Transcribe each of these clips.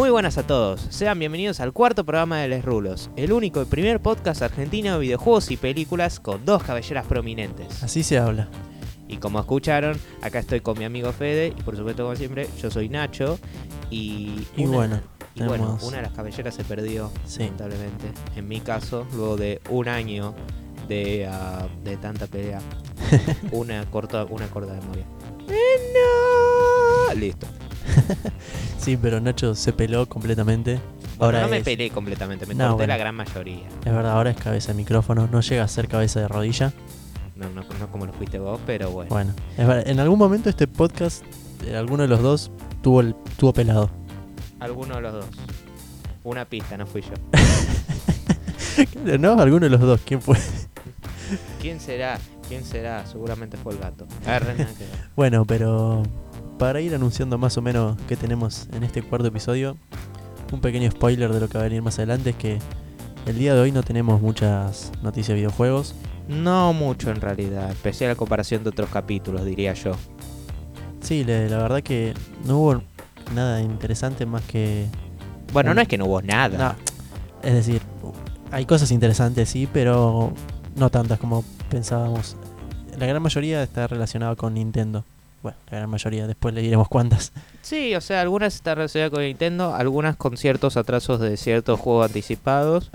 Muy buenas a todos, sean bienvenidos al cuarto programa de Les Rulos, el único y primer podcast argentino de videojuegos y películas con dos cabelleras prominentes. Así se habla. Y como escucharon, acá estoy con mi amigo Fede y por supuesto como siempre, yo soy Nacho y... Y una- bueno, y bueno, una de las cabelleras se perdió, Sí. lamentablemente. En mi caso, luego de un año de, ah, de tanta pelea, una corta, una corta memoria. ¡No! Listo. Sí, pero Nacho se peló completamente. Bueno, Ahora no me peleé completamente, me No, corté bueno. la gran mayoría. Es verdad, ahora es cabeza de micrófono, no llega a ser cabeza de rodilla. No, no, no como lo fuiste vos, pero bueno. Bueno, es verdad, en algún momento este podcast, eh, alguno de los dos tuvo, el, tuvo pelado. Alguno de los dos. Una pista, no fui yo. ¿No? Alguno de los dos, ¿quién fue? ¿Quién será? ¿Quién será? Seguramente fue el gato. Re, nada que ver. Bueno, pero para ir anunciando más o menos qué tenemos en este cuarto episodio, un pequeño spoiler de lo que va a venir más adelante es que el día de hoy no tenemos muchas noticias de videojuegos. No mucho en realidad, especial a comparación de otros capítulos, diría yo. Sí, la verdad que no hubo nada interesante más que Bueno, Un- no es que no hubo nada. No, es decir, hay cosas interesantes, sí, pero no tantas como pensábamos. La gran mayoría está relacionada con Nintendo. Bueno, la gran mayoría, después le diremos cuántas. Sí, o sea, algunas están relacionadas con Nintendo, algunas con ciertos atrasos de ciertos juegos anticipados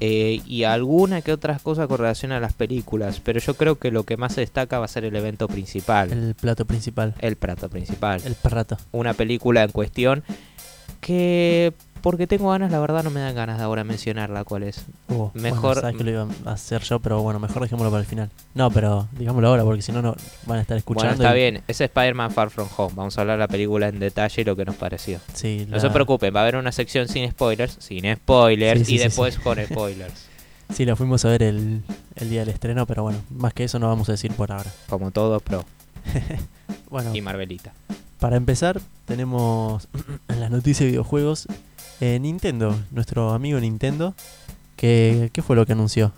eh, y alguna que otras cosas con relación a las películas. Pero yo creo que lo que más se destaca va a ser el evento principal, el, El plato principal, plato principal. el perrato. Una película en cuestión que, porque tengo ganas, la verdad no me dan ganas de ahora mencionarla cuál es. Uh, Mejor- Bueno, sabes que lo iba a hacer yo, pero bueno, mejor dejémoslo para el final. No, pero digámoslo ahora, porque si no, no van a estar escuchando. Bueno, está y- bien, es Spider-Man Far From Home. Vamos a hablar de la película en detalle y lo que nos pareció. Sí, No la- se preocupen, va a haber una sección sin spoilers, sin spoilers Sí, sí, y sí, después con spoilers. Sí, la fuimos a ver el, el día del estreno, pero bueno, más que eso no vamos a decir por ahora. Como todo pro Bueno, y Marvelita. Para empezar, tenemos en las noticias de videojuegos eh, Nintendo, nuestro amigo Nintendo. ¿Qué fue lo que anunció?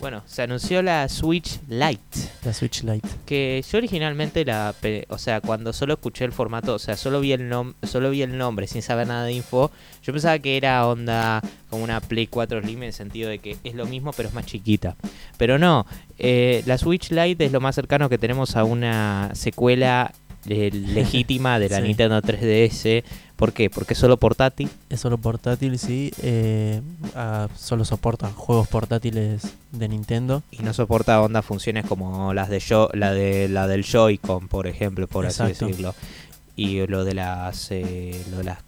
Bueno, se anunció la Switch Lite. La Switch Lite. Que yo originalmente la, o sea, cuando solo escuché el formato, o sea, solo vi el nom solo vi el nombre sin saber nada de info, yo pensaba que era onda como una Play 4 Slim en el sentido de que es lo mismo pero es más chiquita. Pero no, eh, la Switch Lite es lo más cercano que tenemos a una secuela eh, legítima de la Sí. Nintendo 3DS. ¿Por qué? Porque es solo portátil. Es solo portátil, sí. eh, ah, solo soporta juegos portátiles de Nintendo. y no soporta onda funciones como las de yo, la de la del Joy-Con, por ejemplo, por así decirlo. Y lo de las eh, lo de las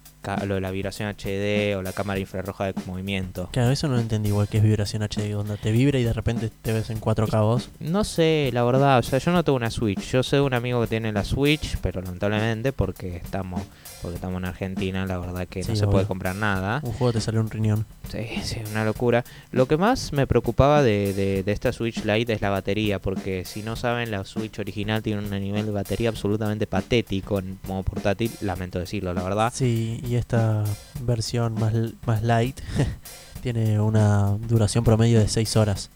lo de la vibración HD o la cámara infrarroja de movimiento. Claro, eso no lo entendí igual que es vibración HD, donde te vibra y de repente te ves en 4K vos. No sé, la verdad, o sea, yo no tengo una Switch. Yo sé de un amigo que tiene la Switch, pero lamentablemente porque estamos porque estamos en Argentina, la verdad que no se puede comprar nada. Un juego te sale un riñón. Sí, sí, una locura. Lo que más me preocupaba de, de- de esta Switch Lite es la batería, porque si no saben, la Switch original tiene un nivel de batería absolutamente patético en modo portátil, lamento decirlo, la verdad. Sí, y esta versión más, más light tiene una duración promedio de 6 horas.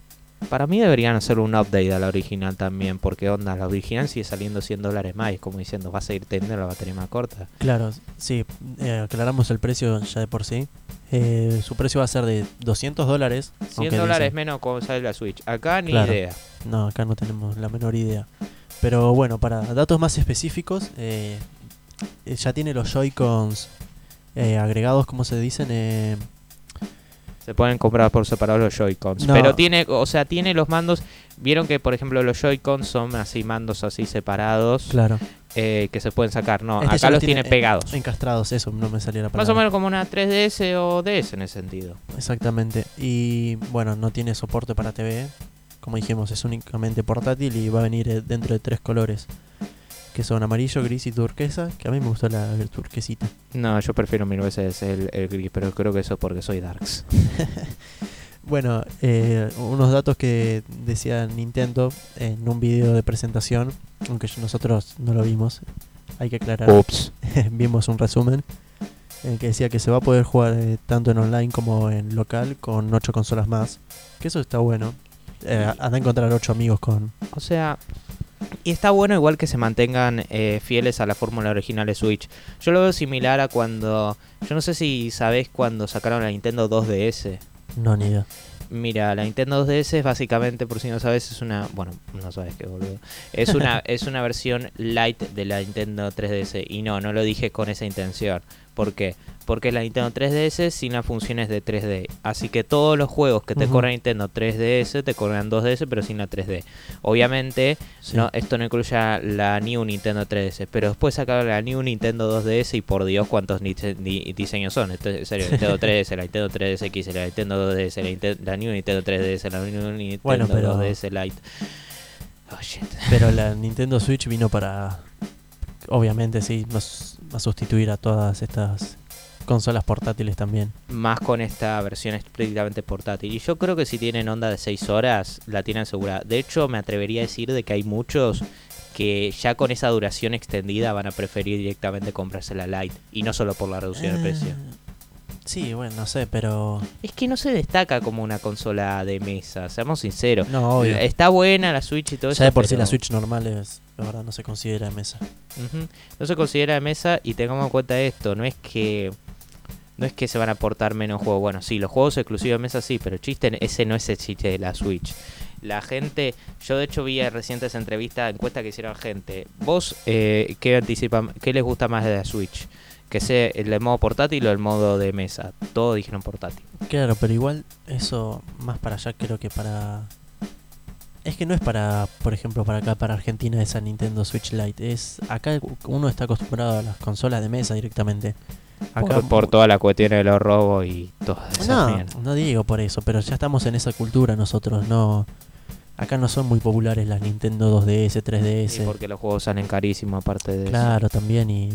Para mí deberían hacer un update a la original también, porque onda, la original sigue saliendo 100 dólares más, como diciendo, va a seguir teniendo la batería más corta. Claro, sí, eh, aclaramos el precio ya de por sí. Eh, su precio va a ser de 200 dólares. 100 aunque dólares dicen- menos como sale la Switch. Acá ni Claro. idea. No, acá no tenemos la menor idea. Pero bueno, para datos más específicos, eh, eh, ya tiene los Joy-Cons agregados, como se dicen. Se pueden comprar por separado los Joy-Cons. No. Pero tiene, o sea, tiene los mandos. Vieron que, por ejemplo, los Joy-Cons son así mandos así separados. claro. eh, que se pueden sacar. No, Este acá los tiene, en- pegados. Encastrados, eso, no me salía la palabra. Más o menos como una 3DS o DS en ese sentido. Exactamente. Y bueno, no tiene soporte para TV. Como dijimos, es únicamente portátil y va a venir eh, dentro de tres colores. Que son amarillo, gris y turquesa. Que a mí me gustó la turquesita. No, yo prefiero mil veces el, el gris, pero creo que eso es porque soy Darks. Bueno, eh, unos datos que decía Nintendo en un video de presentación, aunque nosotros no lo vimos, hay que aclarar, Ups. vimos un resumen en el que decía que se va a poder jugar eh, tanto en online como en local con ocho consolas más, que eso está bueno. Eh, anda a encontrar ocho amigos con... O sea, Y está bueno igual que se mantengan eh, fieles a la fórmula original de Switch. Yo lo veo similar a cuando... Yo no sé si sabés cuando sacaron la Nintendo 2DS. No, ni idea. Mira, la Nintendo 2DS es básicamente, por si no sabes, es una... Bueno, no sabes qué boludo. Es una, es una versión light de la Nintendo 3DS. Y no, no lo dije con esa intención. ¿Por qué? Porque la Nintendo 3DS sin las funciones de 3D. Así que todos los juegos que te Ujú. corren Nintendo 3DS te corren 2DS pero sin la 3D. Obviamente, Sí. no, esto no incluye a la New Nintendo 3DS. Pero después sacaron la New Nintendo 2DS y por Dios cuántos ni- ni- diseños son. Esto es en serio, Nintendo 3DS, la Nintendo 3DS, la Nintendo 2DS, la, New Nintendo 3DS, la New Nintendo Bueno, pero- 2DS Lite. Oh shit. Pero la Nintendo Switch vino para. Obviamente, sí, va a sustituir a todas estas consolas portátiles también. Más con esta versión estrictamente portátil. Y yo creo que si tienen onda de 6 horas, la tienen segura. De hecho, me atrevería a decir de que hay muchos que ya con esa duración extendida van a preferir directamente comprarse la Lite. Y no solo por la reducción de precio. Eh, Sí, bueno, no sé, pero. Es que no se destaca como una consola de mesa, seamos sinceros. No, obvio. Está buena la Switch y todo eso. Ya de por sí pero- la Switch normal es. La verdad, no se considera de mesa. No se considera de mesa y tengamos en cuenta esto, no es que no es que se van a aportar menos juegos. Bueno, sí, los juegos exclusivos de mesa sí, pero chiste ese no es el chiste de la Switch. La gente, yo de hecho vi en recientes entrevistas, encuestas que hicieron gente. ¿Vos eh, qué anticipan, qué les gusta más de la Switch? Que sea el modo portátil o el modo de mesa. Todos dijeron portátil. Claro, pero igual eso más para allá creo que para... Es que no es para, por ejemplo, para acá, para Argentina esa Nintendo Switch Lite. Es acá uno está acostumbrado a las consolas de mesa directamente. Acá por, por todas las cuestiones de los robos y todas esas No, no digo por eso, pero ya estamos en esa cultura nosotros, no... Acá no son muy populares las Nintendo 2DS, 3DS. Y porque los juegos salen carísimos aparte de eso. Claro, también y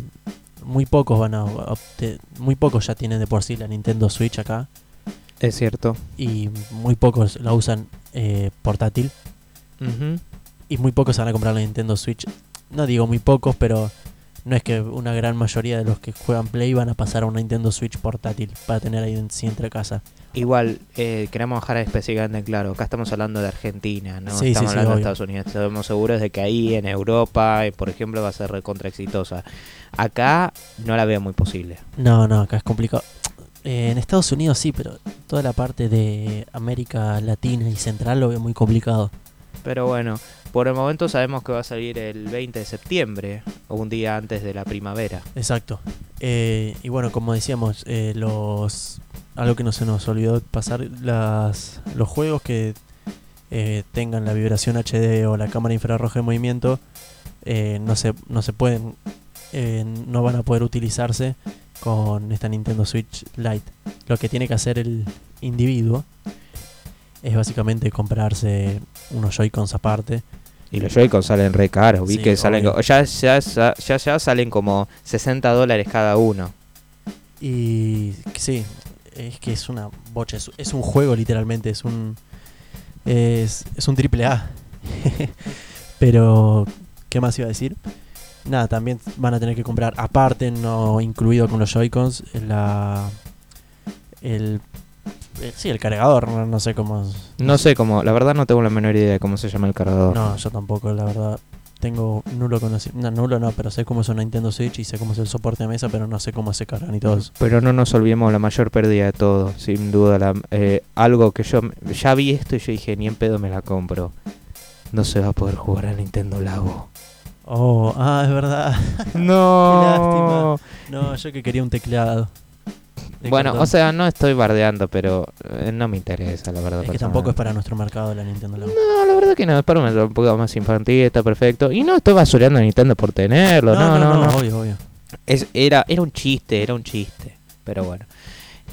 muy pocos van a muy pocos ya tienen de por sí la Nintendo Switch acá Es cierto. y muy pocos la usan eh, portátil y muy pocos van a comprar la Nintendo Switch. No digo muy pocos, pero no es que una gran mayoría de los que juegan Play van a pasar a una Nintendo Switch portátil para tener ahí en sí entre casa. Igual, eh, queremos dejar específicamente en claro, acá estamos hablando de Argentina, no Sí, estamos sí, hablando de. Estados Unidos, estamos seguros de que ahí en Europa, eh, por ejemplo, va a ser recontra exitosa. Acá no la veo muy posible. No, no, acá es complicado. Eh, en Estados Unidos sí, pero toda la parte de América Latina y Central lo veo muy complicado. Pero bueno, por el momento sabemos que va a salir el 20 de septiembre, o un día antes de la primavera. Exacto. Eh, y bueno, como decíamos, eh, los algo que no se nos olvidó pasar, las, los juegos que eh, tengan la vibración HD o la cámara infrarroja de movimiento no se no se pueden no van a poder utilizarse con esta Nintendo Switch Lite. Lo que tiene que hacer el individuo es básicamente comprarse unos Joy-Cons aparte. Y los Joy-Con salen re caros, vi Sí, que salen, ya, ya, ya, salen como 60 dólares cada uno. Y sí, es que es una bocha, es, es un juego literalmente, es un es, es un triple A. Pero, ¿qué más iba a decir? Nada, también van a tener que comprar aparte, no incluido con los Joy-Cons, la el- sí, el cargador, no, no sé cómo No sé cómo, la verdad no tengo la menor idea de cómo se llama el cargador. No, yo tampoco, la verdad. Tengo nulo conocimiento, no, nulo no, pero sé cómo es una Nintendo Switch y sé cómo es el soporte de mesa, pero no sé cómo se cargan y todo eso. Pero no nos olvidemos la mayor pérdida de todo, sin duda. La, eh, algo que yo ya vi esto y yo dije, ni en pedo me la compro. No se va a poder jugar a Nintendo Labo. Oh, ah, es verdad. No. No, yo que quería un teclado. De Bueno, cartón. o sea, no estoy bardeando, pero eh, no me interesa, la verdad. es que tampoco es para nuestro mercado la Nintendo Labo. No, la verdad que no, es para un un poco más infantil, está perfecto. Y no estoy basureando a Nintendo por tenerlo, no, no, no. obvio, obvio. Es, era, era un chiste, era un chiste. Pero bueno.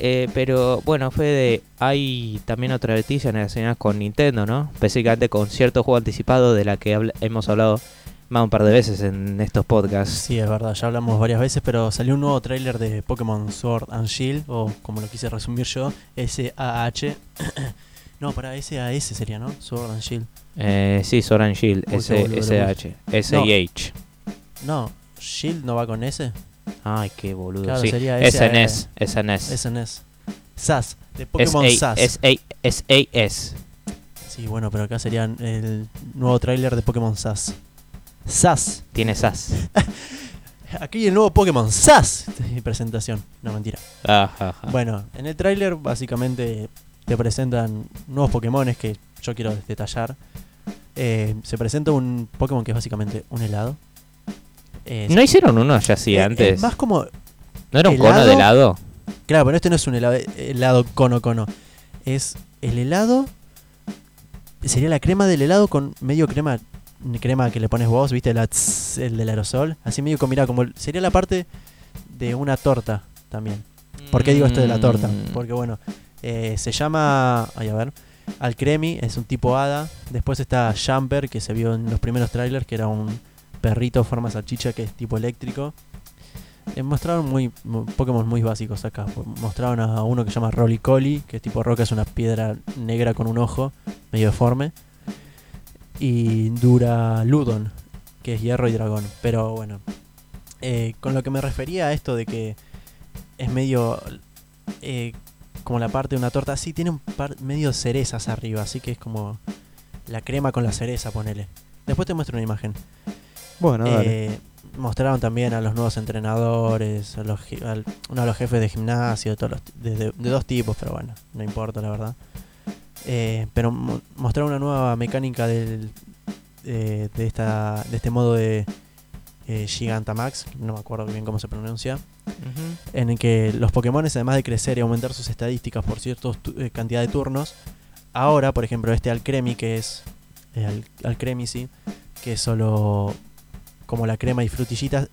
Eh, pero bueno, Fede, hay también otra noticia relacionada con Nintendo, ¿no? Específicamente con cierto juego anticipado de la que habla- hemos hablado más un par de veces en estos podcasts. Sí, es verdad, ya hablamos varias veces, pero salió un nuevo tráiler de Pokémon Sword and Shield, o como lo quise resumir yo, S-A-H. no, para S-A-S sería, ¿no? Sword and Shield. Eh, sí, Sword and Shield, Uy, S, boludo, SH, S-I-H. No, Shield no va con S. Ay, qué boludo. Claro, sí, sería SNS, SNS. SNS. SAS, de Pokémon SAS. S-A-S. Sí, bueno, pero acá sería el nuevo tráiler de Pokémon SAS. SAS. Tiene SAS. Aquí el nuevo Pokémon SAS. Presentación. No, mentira. Ajá, ajá. Bueno, en el tráiler básicamente te presentan nuevos Pokémones que yo quiero detallar. Eh, se presenta un Pokémon que es básicamente un helado. Eh, ¿No hicieron uno ya así eh, antes? Es más como ¿No era un helado. cono de helado? Claro, pero este no es un helado, helado cono cono. Es el helado. Sería la crema del helado con medio crema. Crema que le pones vos, viste, la tss, el del aerosol. Así medio. Como el- sería la parte de una torta también. ¿Por qué digo esto de la torta? Mm. Porque bueno, eh, se llama. Ay, a ver. Alcremi, es un tipo hada. Después está Jumper, que se vio en los primeros trailers, que era un perrito forma salchicha que es tipo eléctrico. Eh, mostraron muy mo- Pokémon muy básicos acá. Mostraron a uno que se llama Roly que es tipo roca, es una piedra negra con un ojo medio deforme. Y Dura Ludon, que es hierro y dragón. Pero bueno, eh, con lo que me refería a esto de que es medio eh, como la parte de una torta, sí, tiene un par medio cerezas arriba, así que es como la crema con la cereza, ponele. Después te muestro una imagen. Bueno, Eh, mostraron también a los nuevos entrenadores, a los, al- uno a los jefes de gimnasio, todos los de, de- de dos tipos, pero bueno, no importa la verdad. Eh, pero mo- mostraron una nueva mecánica del, eh, de, esta, de este modo de eh, Gigantamax, no me acuerdo bien cómo se pronuncia, en el que los Pokémon, además de crecer y aumentar sus estadísticas por cierta cantidad de turnos, ahora, por ejemplo, este Alcremi, que es eh, Al- Alcremi, sí, que es solo como la crema y frutillitas,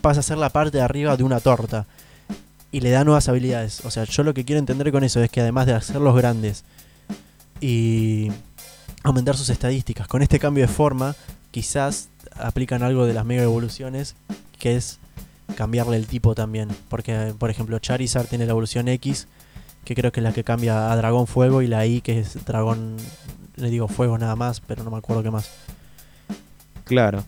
pasa a ser la parte de arriba de una torta. Y le da nuevas habilidades. O sea, yo lo que quiero entender con eso es que además de hacerlos grandes y aumentar sus estadísticas, con este cambio de forma, quizás aplican algo de las mega evoluciones, que es cambiarle el tipo también. Porque, por ejemplo, Charizard tiene la evolución X, que creo que es la que cambia a Dragón Fuego, y la Y, que es Dragón, le digo Fuego nada más, pero no me acuerdo qué más. Claro.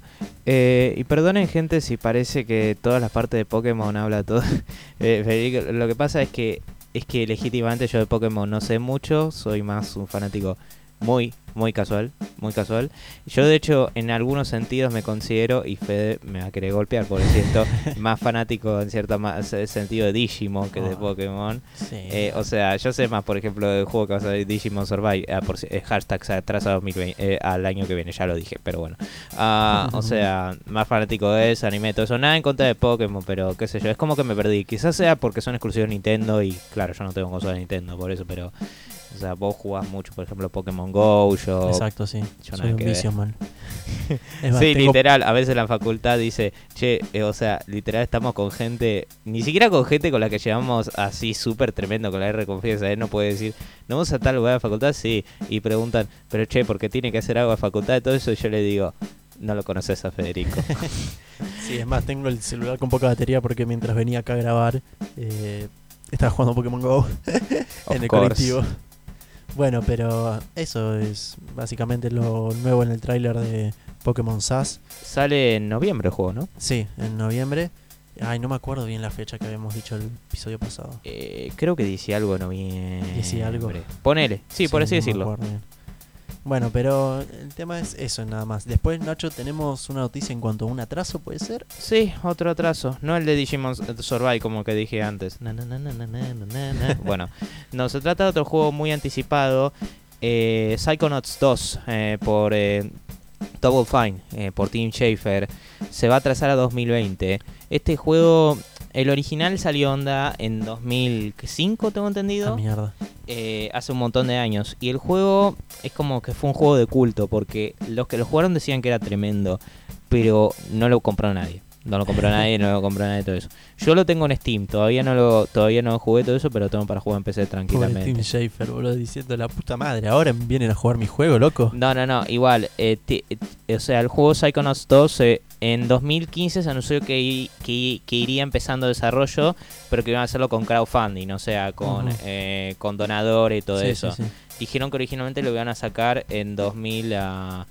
Eh, y perdonen gente si parece que todas las partes de Pokémon habla todo. Eh, lo que pasa es que es que legítimamente yo de Pokémon no sé mucho, soy más un fanático muy, muy casual, muy casual. Yo de hecho en algunos sentidos me considero, y Fede me va a querer golpear por cierto, más fanático en cierto más sentido de Digimon que de Ah. Pokémon. Sí. Eh, o sea, yo sé más, por ejemplo, del juego que va a salir Digimon Survive. ah, por, si- eh, hashtag se atrasa 2020, eh, al año que viene, ya lo dije, pero bueno. Ah, o sea, más fanático de ese anime, todo eso. Nada en contra de Pokémon, pero qué sé yo, es como que me perdí. Quizás sea porque son exclusivos de Nintendo y claro, yo no tengo consola de Nintendo, por eso, pero. O sea, vos jugás mucho, por ejemplo, Pokémon Go, yo. Exacto, sí. yo Soy un vicio, man. Más, Sí, tengo- literal, a veces la facultad dice, che, eh, o sea, literal estamos con gente, ni siquiera con gente con la que llevamos así súper tremendo con la R confianza, ¿eh? no puede decir, no vamos a tal lugar de facultad, sí, y preguntan, pero che, ¿por qué tiene que hacer algo de facultad y todo eso? Y yo le digo, no lo conoces a Federico. Sí, es más, tengo el celular con poca batería porque mientras venía acá a grabar eh, estaba jugando Pokémon Go Of en el course. colectivo. Bueno, pero eso es básicamente lo nuevo en el tráiler de Pokémon SAS. Sale en noviembre el juego, ¿no? Sí, en noviembre. Ay, no me acuerdo bien la fecha que habíamos dicho el episodio pasado. Eh, creo que dice algo en noviembre. Dice algo. Ponele, sí, por así no decirlo. Bueno, pero el tema es eso nada más. Después, Nacho, tenemos una noticia en cuanto a un atraso, ¿puede ser? Sí, otro atraso. No el de Digimon Survive como que dije antes. Na, na, na, bueno, no, se trata de otro juego muy anticipado. Eh, Psychonauts 2 eh, por eh, Double Fine, eh, por Team Schafer. Se va a atrasar a 2020. Este juego, el original salió onda en 2005, tengo Ah, entendido mierda. eh, hace un montón de años. Y el juego es como que fue un juego de culto, porque los que lo jugaron decían que era tremendo, pero no lo compró nadie. No lo compró nadie, no lo compró nadie, todo eso. Yo lo tengo en Steam, todavía no lo todavía no jugué todo eso, pero lo tengo para jugar en PC Pobre tranquilamente. Tim Schafer, boludo, diciendo la puta madre. Ahora vienen a jugar mi juego, loco. No, no, no, igual. eh, eh, o sea, el juego Psychonauts 2 eh, en 2015 se anunció que, iría empezando desarrollo, pero que iban a hacerlo con crowdfunding, o sea, con, eh, con donadores y todo Sí, eso. sí, sí. Dijeron que originalmente lo iban a sacar en 2000 a-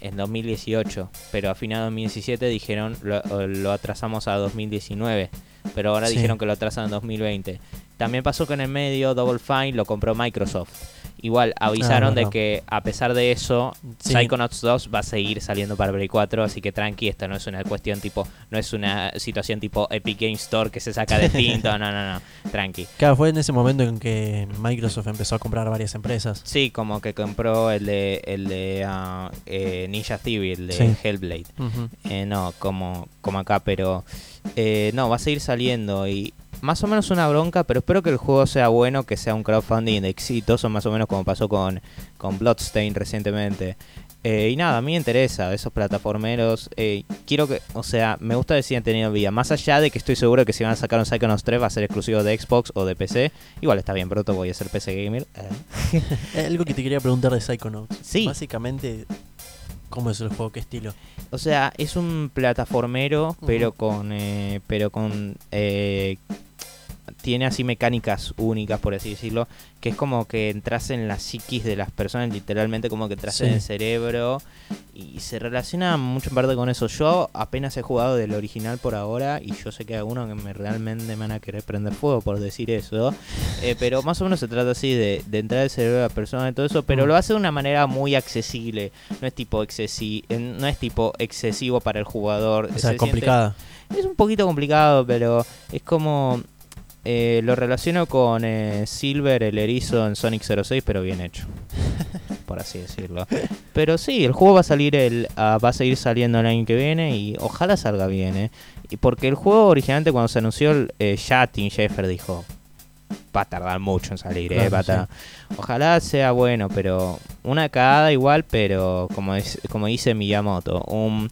en 2018, pero a final de 2017 dijeron lo, lo atrasamos a 2019, pero ahora dijeron que lo atrasan en 2020. También pasó que en el medio Double Fine lo compró Microsoft. Igual avisaron de verdad. que a pesar de eso, Sí. Psychonauts 2 va a seguir saliendo para Play 4, así que tranqui, esto no es una cuestión tipo, no es una situación tipo Epic Game Store que se saca de tinto, no, no, no, tranqui. Claro, fue en ese momento en que Microsoft empezó a comprar varias empresas. Sí, como que compró el de, el de ah, eh, Ninja Theory, el de Sí. Hellblade. Eh, no, como, como acá, pero eh, no, va a seguir saliendo y más o menos una bronca, pero espero que el juego sea bueno, que sea un crowdfunding exitoso, más o menos como pasó con, con Bloodstain recientemente. Eh, y nada, a mí me interesa, esos plataformeros. eh, quiero que, o sea, me gusta que sigan teniendo vida. Más allá de que estoy seguro que si van a sacar un Psychonauts 3 va a ser exclusivo de Xbox o de PC. Igual está bien, pronto voy a ser PC gamer. eh. Algo que te quería preguntar de Psychonauts. Sí. Básicamente, ¿cómo es el juego? ¿Qué estilo? O sea, es un plataformero, pero con. eh, pero con. Tiene así mecánicas únicas, por así decirlo. Que es como que entras en la psiquis de las personas, literalmente como que entras Sí. en el cerebro. Y se relaciona mucho en parte con eso. Yo apenas he jugado del original por ahora. Y yo sé que hay algunos que me realmente me van a querer prender fuego por decir eso. eh, pero más o menos se trata así de, de entrar al cerebro de la persona y todo eso. Pero Mm. lo hace de una manera muy accesible no es tipo excesi no es tipo excesivo para el jugador. O Se sea, siente- complicada. es un poquito complicado, pero es como eh, lo relaciono con eh, Silver, el erizo en Sonic 06, pero bien hecho. por así decirlo. Pero sí, el juego va a salir el ah, va a seguir saliendo el año que viene y ojalá salga bien, eh. Porque el juego originalmente cuando se anunció eh, ya Tim Schafer dijo va a tardar mucho en salir, eh, va a sí. tardar- Ojalá sea bueno, pero una cagada igual, pero como es, como dice Miyamoto, un,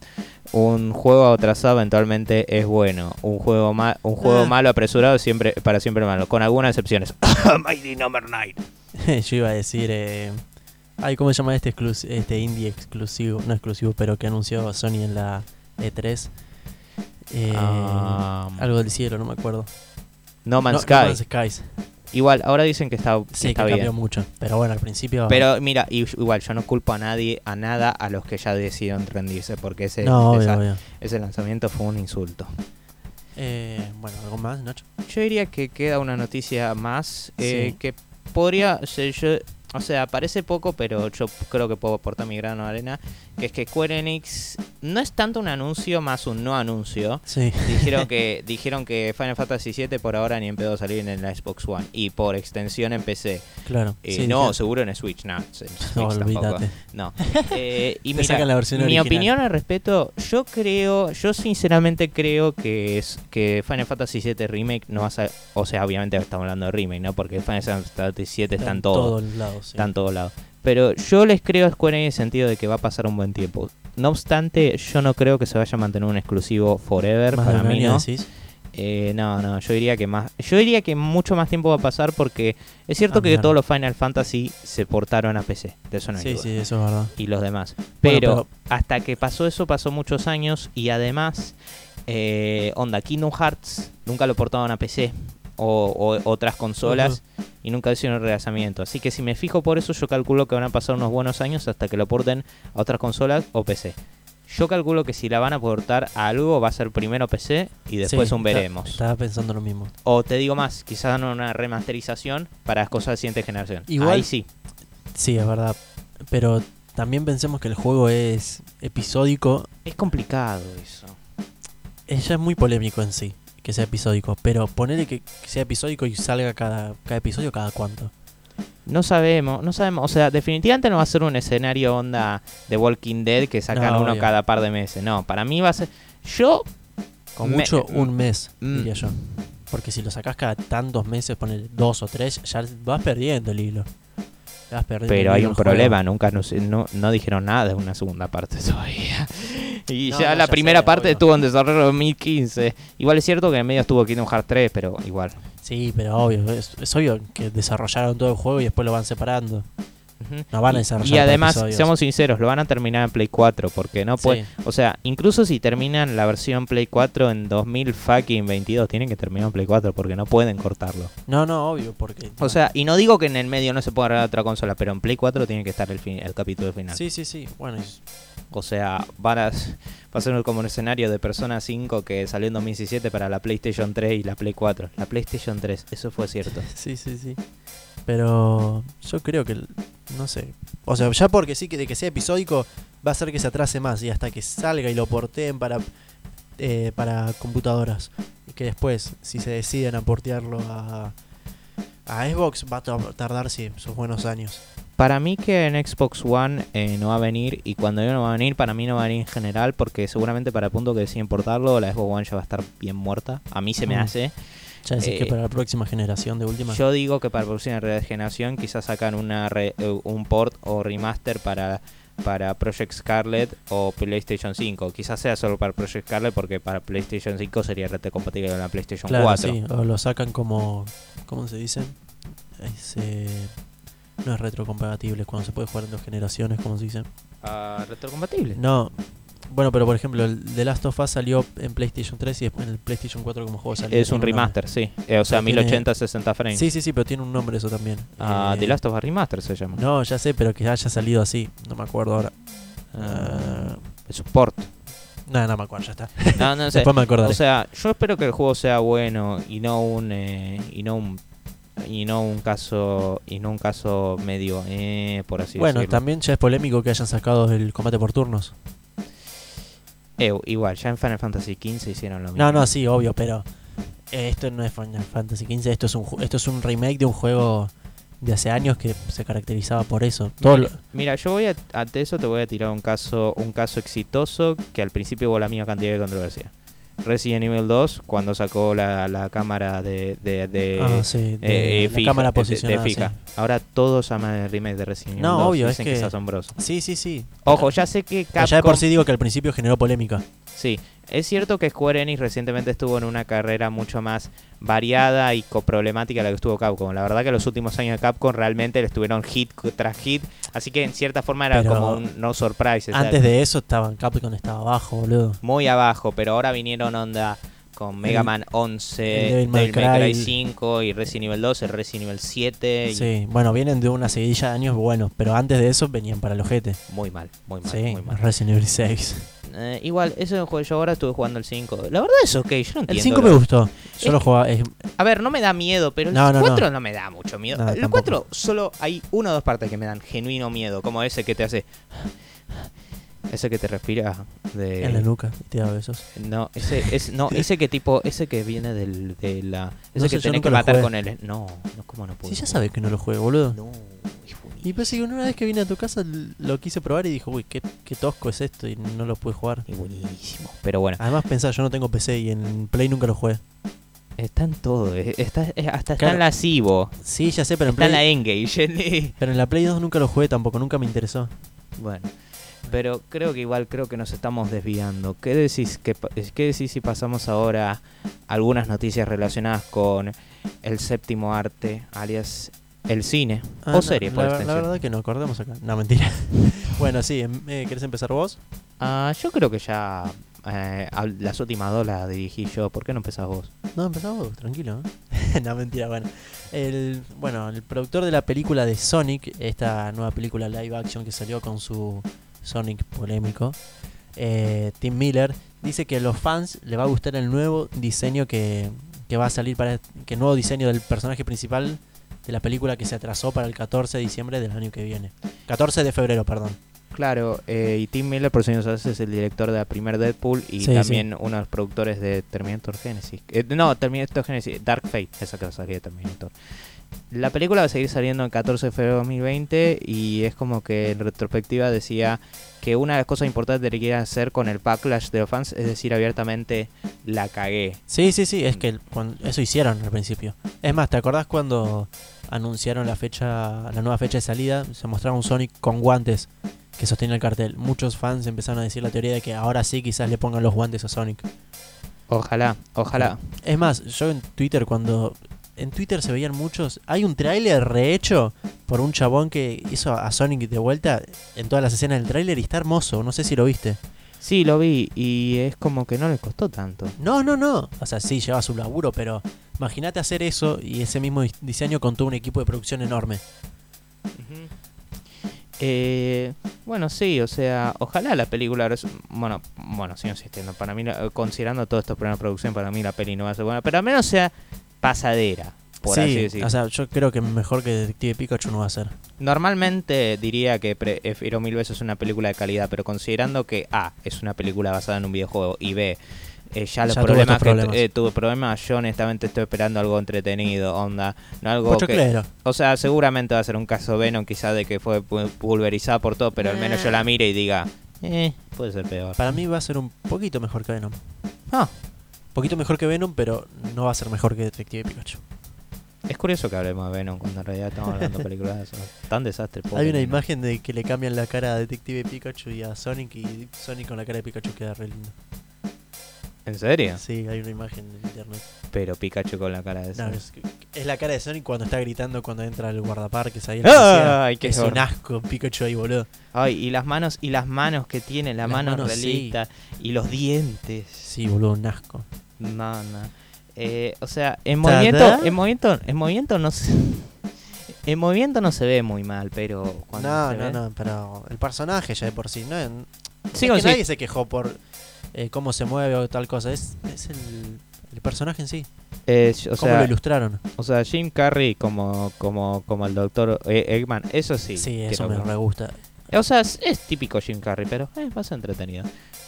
un juego atrasado eventualmente es bueno. Un juego ma- un juego Ah. malo apresurado siempre para siempre malo, con algunas excepciones. Mighty Number 9. Yo iba a decir. Eh... Ay, ¿cómo se llama este, este indie exclusivo? No exclusivo, pero que anunció Sony en la E3. Eh, Ah, algo del cielo, no me acuerdo. No Man's No- Sky. No Man's Skies. Igual, ahora dicen que está, que Sí, está que bien. cambió mucho. Pero bueno, al principio. Pero mira, y- igual yo no culpo a nadie, a nada, a los que ya decidieron rendirse, porque ese, no, obvio, esa- obvio. ese lanzamiento fue un insulto. Eh, bueno, ¿algo más, Nacho? Yo diría que queda una noticia más eh, Sí. que podría ser yo, o sea, parece poco, pero yo creo que puedo aportar mi grano de arena, que es que Square Enix no es tanto un anuncio más un no anuncio. Sí. Dijeron que dijeron que Final Fantasy VII por ahora ni en pedo salir en la Xbox One y por extensión en PC. Claro. Eh, sí, no, seguro en Switch, no, en Switch No, tampoco. olvídate. No. Eh, y mira, la versión mi original. opinión al respecto, yo creo, yo sinceramente creo que es que Final Fantasy VII Remake no va a ser, o sea, obviamente estamos hablando de remake, ¿no? Porque Final Fantasy VII está en todo, todos lados. sí. está en todos lados. Pero yo les creo a Square en el sentido de que va a pasar un buen tiempo. No obstante, yo no creo que se vaya a mantener un exclusivo forever, Más para mí año, no. decís. Eh, no, no, yo diría que más, yo diría que mucho más tiempo va a pasar porque es cierto Ah, que todos los Final Fantasy se portaron a PC, de eso no hay Sí, duda sí, eso es verdad. y los demás. Bueno, Pero, hasta que pasó eso, pasó muchos años y además, eh, onda, Kingdom Hearts nunca lo portaban a PC o, o otras consolas y nunca hicieron relanzamiento. Así que si me fijo por eso, yo calculo que van a pasar unos buenos años hasta que lo porten a otras consolas o PC. Yo calculo que si la van a portar a algo va a ser primero PC y después Sí, un veremos. Estaba pensando lo mismo. O te digo más, quizás una remasterización para las cosas de siguiente generación. Igual- Ahí sí. Sí, es verdad. Pero también pensemos que el juego es episódico. Es complicado eso. Ella es muy polémico en sí, que sea episódico. Pero ponerle que sea episódico y salga cada, cada episodio cada cuánto. No sabemos, no sabemos. O sea, definitivamente no va a ser un escenario onda de Walking Dead que sacan No, uno obvio. cada par de meses. No, para mí va a ser. Yo. Con Me- mucho un mes, Mm. diría yo. Porque si lo sacás cada tantos meses, poner dos o tres, ya vas perdiendo el hilo. Vas perdiendo Pero el hay hilo un problema, nunca no, sé- no, no dijeron nada de una segunda parte todavía. Y No, ya no, la ya primera sé, parte obvio. estuvo en desarrollo en 2015. Igual es cierto que en medio estuvo Kingdom Hearts 3, pero igual. Sí, pero obvio, es, es obvio que desarrollaron todo el juego y después lo van separando. No van a Y- desarrollar Y por además, seamos sinceros, lo van a terminar en Play 4 porque no puede. Sí. O sea, incluso si terminan la versión Play 4 en 2000 fucking 22, tienen que terminar en Play 4 porque no pueden cortarlo. No, no, obvio, porque... O sea, y no digo que en el medio no se pueda agarrar otra consola, pero en Play 4 tiene que estar el, fin- el capítulo final. Sí, sí, sí. Bueno, y O sea, van a, va a ser como un escenario de Persona 5 que salió en 2017 para la PlayStation 3 y la Play 4. La PlayStation 3, eso fue cierto. Sí, sí, sí. Pero yo creo que, no sé. O sea, ya porque sí que de que sea episódico va a ser que se atrase más y hasta que salga y lo porteen para, eh, para computadoras. Y que después, si se deciden a portearlo a, a Xbox, va a tar- tardar, sí, sus buenos años. Para mí que en Xbox One eh, no va a venir y cuando digo no va a venir, para mí no va a venir en general porque seguramente para el punto que deciden portarlo, la Xbox One ya va a estar bien muerta. A mí se me Mm. hace. Ya decís Eh, que para la próxima generación de última. Yo digo que para la próxima generación quizás sacan una re- eh, un port o remaster para, para Project Scarlet o PlayStation 5. Quizás sea solo para Project Scarlet porque para PlayStation 5 sería rete compatible con la PlayStation claro, 4. sí. O lo sacan como. ¿Cómo se dice? Es, eh, no es retrocompatible, es cuando se puede jugar en dos generaciones, ¿cómo se dice? Ah, retrocompatible. No. Bueno, pero por ejemplo, el The Last of Us salió en PlayStation 3 y después en el PlayStation 4 como juego salió. Es un nombre. remaster, sí. Eh, o sea, Pero tiene- 1080 60 frames. Sí, sí, sí, pero tiene un nombre eso también. Ah, Eh, The Last of Us Remaster se llama. No, ya sé, pero que haya salido así. No me acuerdo ahora. Ah, es un port. No, no me acuerdo, ya está. No, no sé. Después me acordaré. O sea, yo espero que el juego sea bueno y no un eh, y no un y no un caso y no un caso medio eh, por así bueno, decirlo. también ya es polémico que hayan sacado el combate por turnos. Eh, igual, ya en Final Fantasy XV hicieron lo mismo. No, no, sí, obvio, pero eh, esto no es Final Fantasy XV, esto es un esto es un remake de un juego de hace años que se caracterizaba por eso. Todo Mira, mira, yo voy a ante eso te voy a tirar un caso un caso exitoso que al principio hubo la misma cantidad de controversia. Resident Evil 2 cuando sacó la, la cámara de, de, de- ah, sí, de eh, eh, fija, cámara posicionada. sí. Ahora todos aman el remake de Resident Evil No, 2. obvio, es Dicen que... que- es asombroso. Sí, sí, sí. Ojo, ya sé que Capcom... ya de por sí digo que al principio generó polémica. Sí, es cierto que Square Enix recientemente estuvo en una carrera mucho más variada y problemática la que estuvo Capcom. La verdad que los últimos años de Capcom realmente le estuvieron hit tras hit, así que en cierta forma era Pero como un no surprise. Antes de eso estaban Capcom estaba abajo, boludo. Muy abajo, pero ahora vinieron onda con Mega Man 11, el Devil Devil May May Cry Cry. 5 y Resident Evil 2, el Resident Evil 7. y Sí, bueno, vienen de una seguidilla de años buenos, pero antes de eso venían para el ojete. Muy mal, muy mal, Sí, muy mal. Resident Evil 6. Eh, igual, eso es un juego, yo ahora estuve jugando el 5. La verdad es ok, yo no entiendo. El 5 lo- me gustó. Yo lo que- jugaba. es- A ver, no me da miedo, pero el No, no, 4 no. no. me da mucho miedo. El tampoco. 4 solo hay una o dos partes que me dan genuino miedo, como ese que te hace... Ese que te respira de... en la nuca, y te da besos. No, ese, es, no, ese que tipo, ese que viene del, de la... Ese No que sé, tenés que matar con él. No, no, ¿cómo no puedo? Sí, ya sabes que no lo juego, boludo. No, Y pensé que una vez que vine a tu casa lo quise probar y dijo, uy, qué, qué tosco es esto y no lo pude jugar. Es buenísimo. Pero bueno, Además pensá, yo no tengo PC y en Play nunca lo jugué. está en todo. eh, Está, eh, hasta está Claro. en la Cibo. Sí, ya sé, pero en Está en la Play, Engage. pero en la Play 2 nunca lo jugué tampoco, nunca me interesó. Bueno, pero creo que igual creo que nos estamos desviando. ¿Qué decís, que, pa- ¿Qué decís si pasamos ahora a algunas noticias relacionadas con el séptimo arte, alias el cine Ah, o no, serie por la, la verdad que no, acordemos acá. No, mentira. bueno, sí, em- eh, ¿querés empezar vos? Ah, yo creo que ya eh, las últimas dos las dirigí yo. ¿Por qué no empezás vos? No, empezamos vos, tranquilo. ¿eh? no, mentira, bueno. El, bueno, el productor de la película de Sonic, esta nueva película live action que salió con su Sonic polémico, eh, Tim Miller, dice que a los fans le va a gustar el nuevo diseño que, que va a salir para que el nuevo diseño del personaje principal de la película que se atrasó para el 14 de diciembre del año que viene. 14 de febrero, perdón. Clalo, eh, y Tim Miller, por si no sabes, es el director de la primer Deadpool y Sí, también uno de los productores de Terminator Genesis. Eh, no, Terminator Genesis, Dark Fate, esa que de Terminator. La película va a seguir saliendo el 14 de febrero de 2020 y es como que en retrospectiva decía que una de las cosas importantes que quieren hacer con el backlash de los fans es decir abiertamente la cagué. Sí, sí, sí, es que eso hicieron al principio. Es más, ¿te acordás cuando anunciaron la fecha, la nueva fecha de salida? Se mostraba un Sonic con guantes que sostiene el cartel. Muchos fans empezaron a decir la teoría de que ahora sí quizás le pongan los guantes a Sonic. Ojalá, ojalá. Es más, yo en Twitter cuando en Twitter se veían muchos, hay un tráiler rehecho por un chabón que hizo a Sonic de vuelta en todas las escenas del tráiler y está hermoso, no sé si lo viste. Sí, lo vi y es como que no le costó tanto. No, no, no. O sea, sí, lleva su laburo, pero imagínate hacer eso y ese mismo dis- diseño con todo un equipo de producción enorme. Eh, bueno, sí, o sea, ojalá la película. Bueno, bueno, sigo insistiendo. Para mí, considerando todos estos problemas de producción, para mí la peli no va a ser buena. Pero al menos sea pasadera, por sí, así decirlo. o sea, yo creo que mejor que Detective Pikachu no va a ser. Normalmente diría que prefiero mil veces una película de calidad, pero considerando que A, es una película basada en un videojuego y B, eh, ya los Ya problemas estos que problemas. eh, tuve problemas, yo honestamente estoy esperando algo entretenido, onda, no algo Pocho que... claro. O sea, seguramente va a ser un caso Venom quizás de que fue pu- pulverizado por todo, pero al menos yo la mire y diga, eh, puede ser peor. Para mí va a ser un poquito mejor que Venom. Ah, poquito mejor que Venom, pero no va a ser mejor que Detective Pikachu. es curioso que hablemos de Venom cuando en realidad estamos hablando de películas tan desastre. pobre Hay una imagen de que le cambian la cara a Detective Pikachu y a Sonic y Sonic con la cara de Pikachu queda re lindo. ¿En serio? Sí, hay una imagen en internet. Pero Pikachu con la cara de No, Sonic. es, es la cara de Sonic cuando está gritando cuando entra el guardaparques ahí. policía. ¡Ay, qué es un asco Pikachu ahí, boludo. Ay, y las manos, y las manos que tiene, la Las mano manos, sí. relita, y los dientes. Sí, boludo, un asco. No, no. Eh, o sea, en movimiento, en movimiento, en movimiento no se, en movimiento no se ve muy mal, pero cuando No, se no, ve- no, pero el personaje ya de por sí. No, es que nadie se quejó por eh, cómo se mueve o tal cosa. Es, es el, el personaje en sí. eh, o cómo sea, lo ilustraron. o sea, Jim Carrey como como como el doctor eh, Eggman, eso sí. Sí, eso me gusta. O sea, es, es típico Jim Carrey, pero es más entretenido.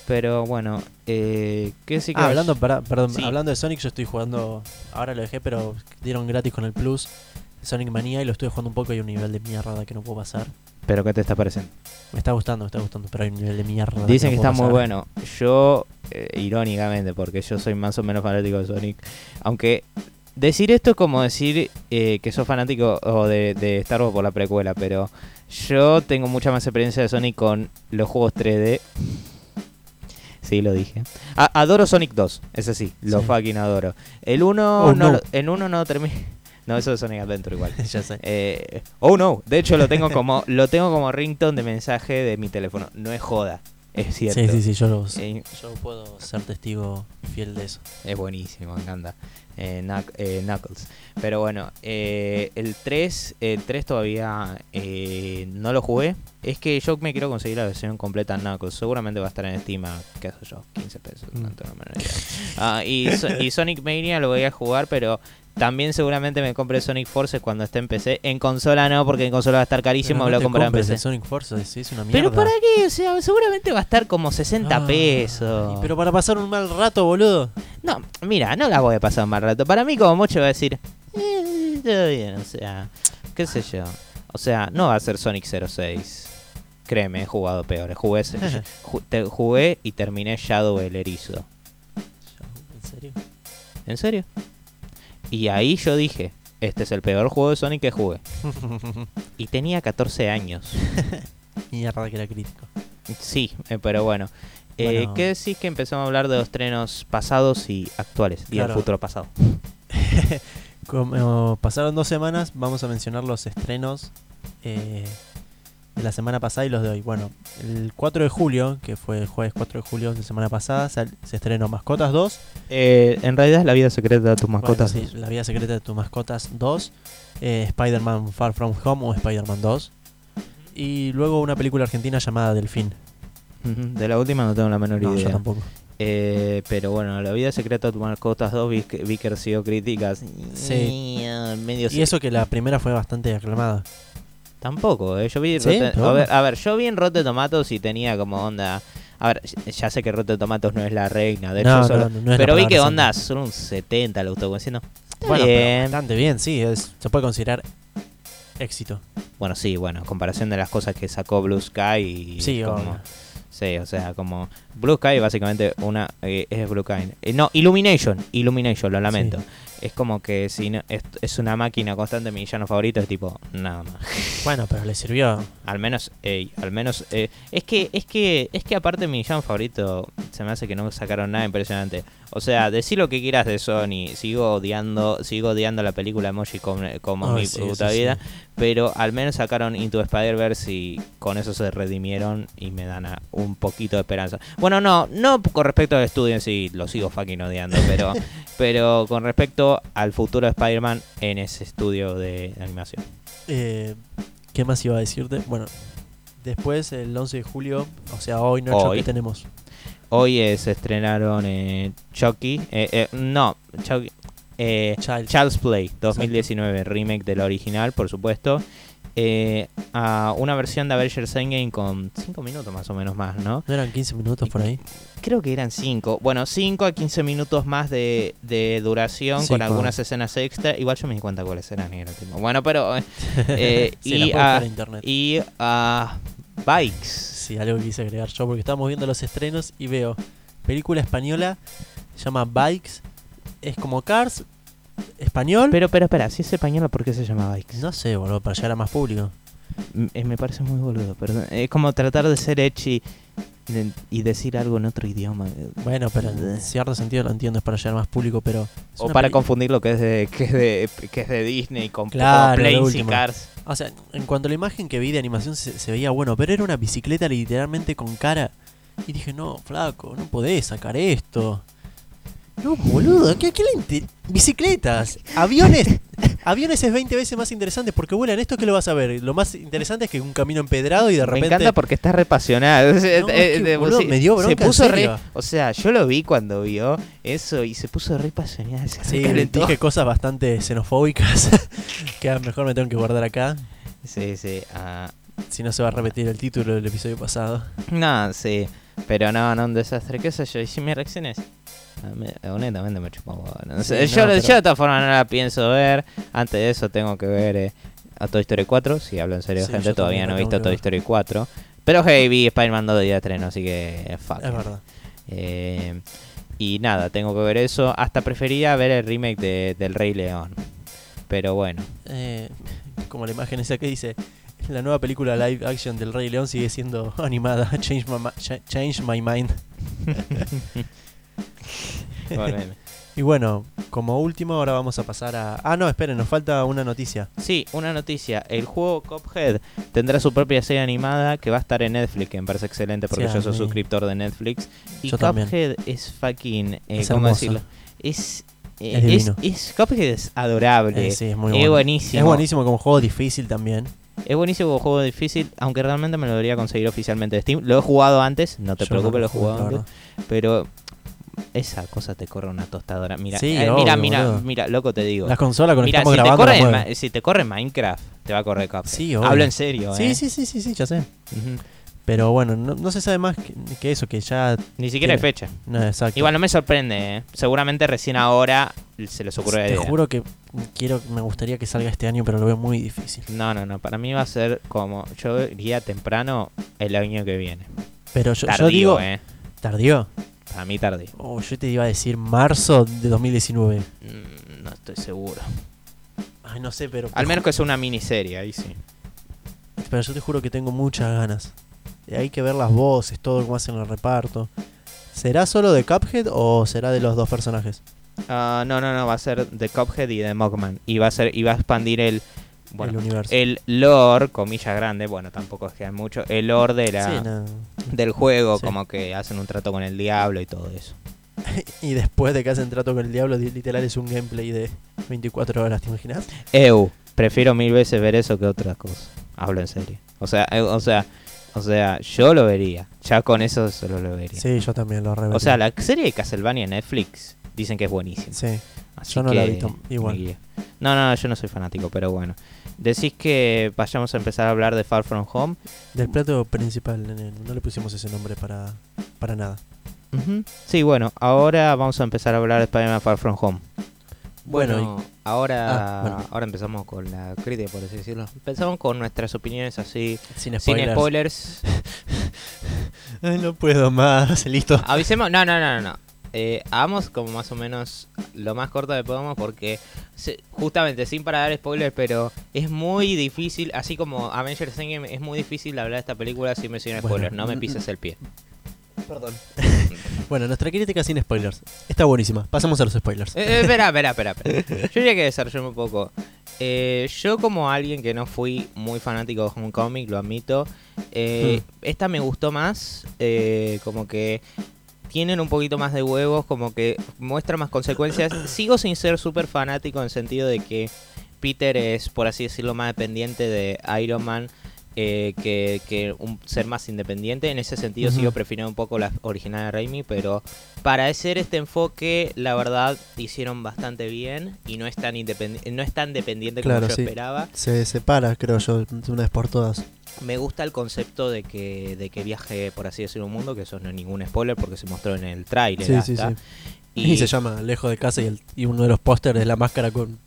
Pero bueno, eh, ¿qué sí que Ah, hablando, para- perdón, Sí. hablando de Sonic, yo estoy jugando. Ahora lo dejé, pero dieron gratis con el Plus. Sonic Manía y lo estoy jugando un poco. Hay un nivel de mierda que no puedo pasar. pero qué te está pareciendo? Me está gustando, me está gustando, pero hay un nivel de mierda. Dicen que no está muy bueno. Yo, eh, irónicamente, porque yo soy más o menos fanático de Sonic, aunque decir esto es como decir eh, que sos fanático o de, de Star Wars por la precuela, pero yo tengo mucha más experiencia de Sonic con los juegos 3D. Sí, lo dije. A- adoro Sonic 2, ese sí, lo Sí. fucking adoro. El 1 Oh, no, no. 1 no termina. No, eso es Sonic Adventure igual. ya sé. Eh, oh no, de hecho lo tengo como lo tengo como ringtone de mensaje de mi teléfono. No es joda, es cierto. Sí, sí, sí, yo, lo- Eh, yo puedo ser testigo fiel de eso. es buenísimo, me encanta. Eh, Knuck- eh, Knuckles. Pero bueno, eh, el 3, el 3 todavía eh, no lo jugué. Es que yo me quiero conseguir la versión completa de Knuckles. Seguramente va a estar en Steam a, qué sé yo, 15 pesos. Mm. no tengo. Ah, y, So- y Sonic Mania lo voy a jugar, pero también seguramente me compré Sonic Forces cuando esté en PC. En consola no, porque en consola va a estar carísimo. Me no lo te compré en PC. el Sonic Force, es, una mierda. Pero para qué, o sea, seguramente va a estar como 60 Ay, pesos. Pero para pasar un mal rato, boludo. No, mira, no la voy a pasar más rato. Para mí, como mucho, va a decir, eh, todo bien, o sea, qué sé yo. O sea, no va a ser Sonic 06. Créeme, he jugado peores. Jugué, ju- te- jugué y terminé Shadow el Erizo. ¿En serio? ¿En serio? Y ahí yo dije, este es el peor juego de Sonic que jugué. Y tenía 14 años. Mierda que era crítico. Sí, eh, pero bueno. Eh. ¿Qué decís que empezamos a hablar de los trenos pasados y actuales? Y Claro. el futuro pasado. Como pasaron dos semanas, vamos a mencionar los estrenos eh, de la semana pasada y los de hoy. Bueno, el 4 de julio, que fue el jueves 4 de julio de semana pasada, sal- se estrenó Mascotas 2. Eh, en realidad es la vida secreta de tus Bueno, mascotas. sí, La vida secreta de tus mascotas 2. eh, Spider-Man Far From Home o Spider-Man 2. Y luego una película argentina llamada Delfín. De la última no tengo la menor No, yo idea. tampoco. Eh, pero bueno, la vida secreta de tus mascotas 2 vi que, vi que recibió críticas. Sí. Medio Y eso que la primera fue bastante aclamada. Tampoco, eh, yo vi ¿Sí? Rotten- a, ver, a ver, yo vi en Rotten Tomatoes y tenía como onda. A ver, ya sé que Rotten Tomatoes no es la reina, de hecho No, solo- pero vi que onda, solo un 70 lo estuvo diciendo. Bueno, pero bastante bien, sí. es- se puede considerar éxito. Bueno, sí, bueno, en comparación de las cosas que sacó Blue Sky y Sí, como, obvio. sí, o sea, como Blue Sky básicamente una eh, es Blue Sky. Eh, no, Illumination, Illumination, lo lamento. Es como que si no, es, es una máquina constante, mi villano favorito es tipo nada más. Bueno, pero le sirvió. Al menos, ey, al menos eh, es que es que es que aparte mi villano favorito se me hace que no sacaron nada impresionante. O sea, decir lo que quieras de Sony, sigo odiando, sigo odiando la película Emoji como, como mi sí, puta sí, vida, sí. pero al menos sacaron Into Spider-Verse y con eso se redimieron y me dan a- un poquito de esperanza. Bueno, no, no con respecto al estudio en sí, lo sigo fucking odiando, pero pero con respecto al futuro de Spider-Man en ese estudio de animación. Eh, ¿Qué más iba a decirte? Bueno, Después, el 11 de julio, o sea, hoy, Hoy. ¿qué tenemos? Hoy eh, se estrenaron eh, Chucky. eh, no, Chucky. Child. Child's Play 2019, remake del original, por supuesto. Eh, a una versión de Avengers Endgame con 5 minutos más o menos más, ¿no? ¿No eran 15 minutos por ahí? Creo que eran 5. Bueno, 5 a 15 minutos más de, de duración con algunas escenas extra. Igual yo me di cuenta cuáles eran. y era tipo, Bueno, pero... eh, eh, Sí, la y, a, internet. y a Bikes. Sí, algo que quise agregar yo, porque estábamos viendo los estrenos y veo película española, se llama Bikes, es como Cars, español. Pero, pero, espera, si es española, ¿por qué se llama Bikes? no sé, boludo, para llegar a más público. M- eh, me parece muy boludo, perdón. Es como tratar de ser de- y decir algo en otro idioma. eh, Bueno, pero en cierto sentido lo entiendo, es para llegar a más público, pero... O para confundir lo que es de, que es de, que es de Disney con Claro, Planes y. Cars. O sea, en cuanto a la imagen que vi de animación se, se veía bueno, pero era una bicicleta literalmente con cara. Y dije, no, flaco, no podés sacar esto. No, boludo, ¿qué, qué le inter- Bicicletas, aviones. aviones es 20 veces más interesante porque vuelan. ¿Esto qué lo vas a ver? Lo más interesante es que un camino empedrado y de Me repente. encanta porque está repasionado. No, es que, boludo, me dio se bronca, en puso re, o sea, yo lo vi cuando vio eso y se puso re pasional. Se Sí, recalentó. dije cosas bastante xenofóbicas que a lo mejor me tengo que guardar acá. Sí, sí. ah, Si no se va a repetir el título del episodio pasado. no, sí. Pero no, no, un desastre. ¿Qué sé yo? Y si mi reacción es. A mí, honestamente me chupó. huevo, No sé, Sí, yo, no, yo pero- de todas formas no la pienso ver. Antes de eso tengo que ver eh, a Toy Story 4. Si hablo en serio, Sí, gente, todavía no he visto Toy. Story 4. Pero hey, vi Spider-Man 2 de día de estreno, así que fuck. Es verdad. Eh, y nada, tengo que ver eso. Hasta prefería ver el remake de, del Rey León. Pero bueno. Eh, como la imagen esa que dice, la nueva película live action del Rey León sigue siendo animada. Change my, change my mind. Y bueno, como último ahora vamos a pasar a... Ah, no, esperen, nos falta una noticia. Sí, una noticia. El juego Cuphead tendrá su propia serie animada que va a estar en Netflix, que me parece excelente porque Sí, yo soy mí. suscriptor de Netflix. Y Yo también. Cuphead es fucking... eh, Es ¿Cómo hermoso. decirlo? Es... eh, Es es, Cuphead es adorable. Eh, sí, es muy es bueno. buenísimo. Es buenísimo como juego difícil también. Es buenísimo como juego difícil, aunque realmente me lo debería conseguir oficialmente de Steam. Lo he jugado antes, no te Yo no preocupes, lo he jugado antes. Pero esa cosa te corre una tostadora. Mira, Sí, eh, obvio, mira, mira, mira, loco te digo. La consola con la que Mira, estamos si te, grabando la corre, si te corre Minecraft, te va a correr Cuphead. Sí, obvio. Hablo en serio, Sí, eh. sí, sí, sí, sí, ya sé. Pero bueno, no, no se sabe más que, que eso, que ya... Ni siquiera hay fecha. No, exacto. Igual no me sorprende, eh. Seguramente recién ahora se les ocurre Te idea. juro que quiero, me gustaría que salga este año, pero lo veo muy difícil. No, no, no. Para mí va a ser como. Yo iría temprano el año que viene. Pero yo, digo, eh. ¿tardío? Para mí tardío. Oh, yo te iba a decir marzo de 2019. Mm, No estoy seguro. Ay, no sé, pero... Al menos que sea una miniserie, ahí sí. Pero yo te juro que tengo muchas ganas. Eh, Hay que ver las voces, todo cómo hacen el reparto. ¿Será solo de Cuphead o será de los dos personajes? Ah, no, no, no. Va a ser de Cuphead y de Mogman. Y va a ser y va a expandir el. Bueno, el universo. el lore, comillas grandes, bueno, tampoco es que hay mucho, el lore de la, Sí, no. del juego, Sí. como que hacen un trato con el diablo y todo eso. y después de que hacen trato con el diablo, di- literal es un gameplay de 24 horas, ¿te imaginas? Eu, prefiero mil veces ver eso que otras cosas. Hablo en serio. O sea, eh, o sea, o sea, yo lo vería. Ya con eso solo lo vería. Sí, yo también lo revería. o sea, la serie de Castlevania en Netflix dicen que es buenísima. Sí. Así Yo no la vi igual. No, no, yo no soy fanático, pero bueno. Decís que vayamos a empezar a hablar de Far From Home. Del plato principal, no le pusimos ese nombre para, para nada. Sí, bueno, ahora vamos a empezar a hablar de Spider-Man Far From Home. Bueno, Bueno, ahora, Ah, bueno. ahora empezamos con la crítica, por así decirlo. Empezamos con nuestras opiniones así, Sin sin spoilers. spoilers. Ay, no puedo más, listo. Avisemos, no, no, no, no. Eh, hagamos como más o menos lo más corto que podamos porque se- justamente sin para dar spoilers, pero es muy difícil, así como Avengers Endgame es muy difícil hablar de esta película sin mencionar Bueno, spoilers, no me pises el pie. Perdón. bueno, nuestra crítica sin spoilers. Está buenísima. Pasamos a los spoilers. Eh, eh, espera, espera, espera, espera. Yo diría que desarrollarme un poco. Eh, yo como alguien que no fui muy fanático de Homecoming, lo admito, eh, esta me gustó más, eh, como que tienen un poquito más de huevos, como que muestra más consecuencias. Sigo sin ser súper fanático en el sentido de que Peter es, por así decirlo, más dependiente de Iron Man. Eh, que, que un, ser más independiente. En ese sentido sigo prefiriendo un poco la original de Raimi, pero para hacer este enfoque, la verdad, hicieron bastante bien y no es tan, no es tan dependiente Claro, como yo sí. esperaba. Se separa, creo yo, de una vez por todas. Me gusta el concepto de que, de que viaje, por así decirlo, un mundo, que eso no es ningún spoiler porque se mostró en el tráiler. Sí, hasta. sí. Y, se llama Lejos de casa y, el- y uno de los pósters es la máscara con,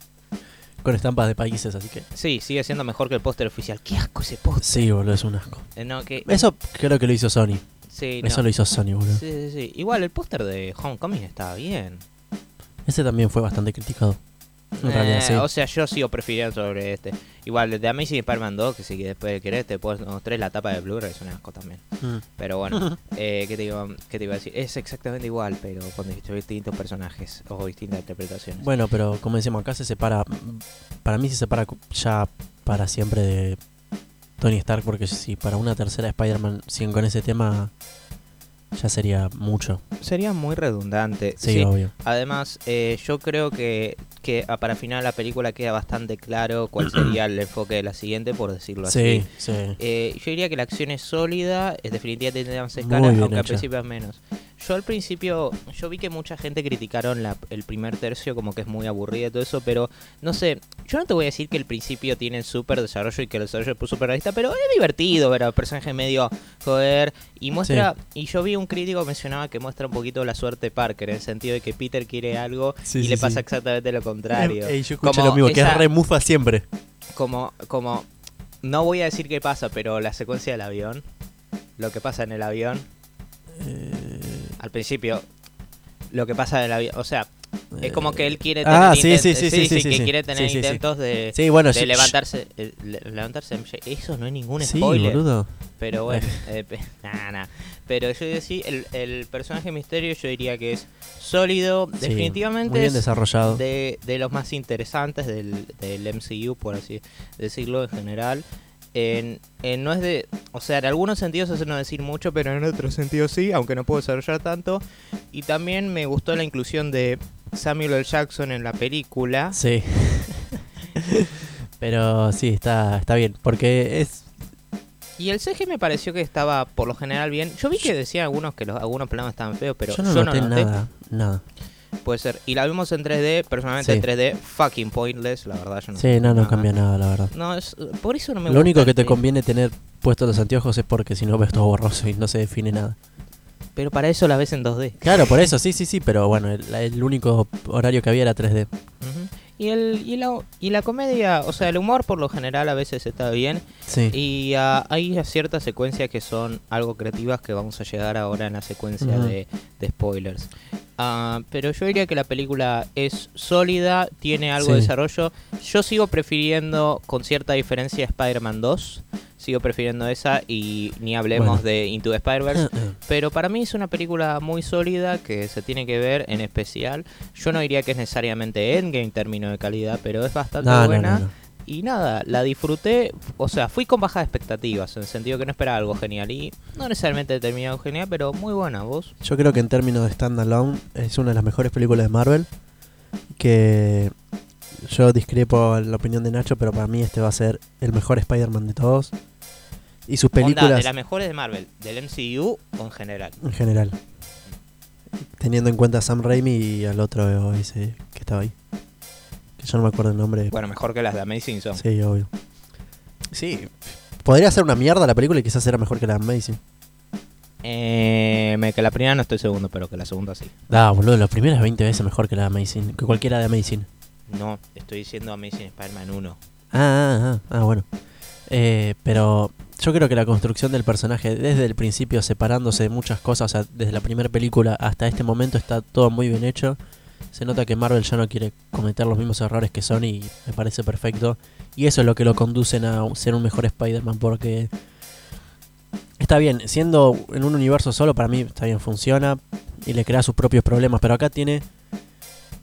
con estampas de países, así que... Sí, sigue siendo mejor que el póster oficial. ¡Qué asco ese póster! Sí, boludo, es un asco. Eh, No, que, Eso creo que lo hizo Sony. sí, no. Eso lo hizo Sony, boludo. Sí, sí, sí. Igual el póster de Homecoming estaba bien. Ese también fue bastante criticado. En Eh, realidad, sí. O sea, yo sigo prefiriendo sobre este. Igual, de Amazing Spider-Man 2, que si después querés te puedes mostrar la tapa de Blu-ray, es un asco también. Mm. Pero bueno, eh, ¿qué, te iba, qué te iba a decir? Es exactamente igual, pero con distintos personajes o distintas interpretaciones. Bueno, pero como decíamos, acá se separa. Para mí se separa ya para siempre de Tony Stark, porque si para una tercera Spider-Man siguen con ese tema, ya sería mucho. Sería muy redundante. Sí, Sí, obvio. Además, eh, yo creo que, que ah, para final la película queda bastante claro cuál sería el enfoque de la siguiente, por decirlo así. Sí, sí. Eh, yo diría que la acción es sólida, es definitivamente Muy escala, aunque al hecha. principio es menos. Yo al principio, yo vi que mucha gente criticaron la- el primer tercio como que es muy aburrida y todo eso, pero no sé, yo no te voy a decir que el principio tiene súper desarrollo y que el desarrollo es súper realista, pero es divertido ver al personaje medio joder y muestra, y yo vi un crítico que mencionaba que muestra un poquito la suerte de Parker, en el sentido de que Peter quiere algo Sí, y sí, le pasa exactamente lo contrario. Ey, yo escuché Como lo mismo, que es re mufa siempre. como, como, no voy a decir qué pasa, pero la secuencia del avión, lo que pasa en el avión, Eh, al principio, lo que pasa en el avión, o sea, es como que él quiere tener Ah, sí, sí, sí, sí, sí, que sí. quiere tener Sí, sí, sí. intentos de, Sí, bueno, de sí, levantarse, eh, le- levantarse. Eso no es ningún Sí, spoiler, boludo. pero bueno, eh, pe- nah, pero yo sí, el, el personaje misterio yo diría que es sólido, Sí, definitivamente Muy bien es desarrollado. de, de los más interesantes del, del MCU, por así decirlo en general. En, en- no es de, o sea, en algunos sentidos es no decir mucho, pero en otros sentidos sí, aunque no puedo desarrollar tanto. Y también me gustó la inclusión de Samuel L. Jackson en la película. Sí. Pero sí, está, está bien. Porque es. Y el CG me pareció que estaba por lo general bien. Yo vi que decían algunos que los, algunos planos estaban feos, pero yo no noté nada. Nada. Puede ser. Y la vimos en 3D, personalmente Sí. en 3D, fucking pointless, la verdad. Yo no Sí, no, no cambia nada, la verdad. No, es, por eso no me Lo gusta único que te conviene tener puestos los anteojos es porque si no ves todo borroso y no se define nada. Pero para eso la ves en 2D. Claro, por eso, sí, sí, sí, pero bueno, el, el único horario que había era 3D. Ujú. Y, el, y, la, y la comedia, o sea, el humor por lo general a veces está bien. Sí. Y ah, hay ciertas secuencias que son algo creativas que vamos a llegar ahora en la secuencia de, de spoilers. Ah, pero yo diría que la película es sólida, tiene algo de desarrollo. Yo sigo prefiriendo, con cierta diferencia, Spider-Man 2. Sigo prefiriendo esa y ni hablemos Bueno. de Into the Spider-Verse. Pero para mí es una película muy sólida que se tiene que ver en especial. Yo no diría que es necesariamente Endgame en términos de calidad, pero es bastante No, buena. no, no. Y nada, la disfruté, o sea, fui con bajas expectativas, en el sentido que no esperaba algo genial. Y no necesariamente terminado genial, pero muy buena, vos. Yo creo que en términos de standalone es una de las mejores películas de Marvel. Que yo discrepo la opinión de Nacho, pero para mí este va a ser el mejor Spider-Man de todos. Y sus Onda, películas de las mejores de Marvel, del MCU o en general. en general. Teniendo en cuenta a Sam Raimi y al otro ese que estaba ahí. Que yo no me acuerdo el nombre. Bueno, mejor que las de Amazing son. Sí, obvio. Sí. Podría ser una mierda la película y quizás era mejor que la de Amazing. Eh, me- que la primera no estoy segundo, pero que la segunda sí. Ah, boludo, la primera es 20 veces mejor que la de Amazing. Que cualquiera de Amazing. No, estoy diciendo Amazing Spider-Man 1. Ah, ah, ah, ah, bueno. Eh, pero yo creo que la construcción del personaje desde el principio separándose de muchas cosas, o sea, desde la primera película hasta este momento está todo muy bien hecho. Se nota que Marvel ya no quiere cometer los mismos errores que Sony y me parece perfecto. Y eso es lo que lo conducen a ser un mejor Spider-Man porque está bien, siendo en un universo solo para mí está bien, funciona y le crea sus propios problemas, pero acá tiene...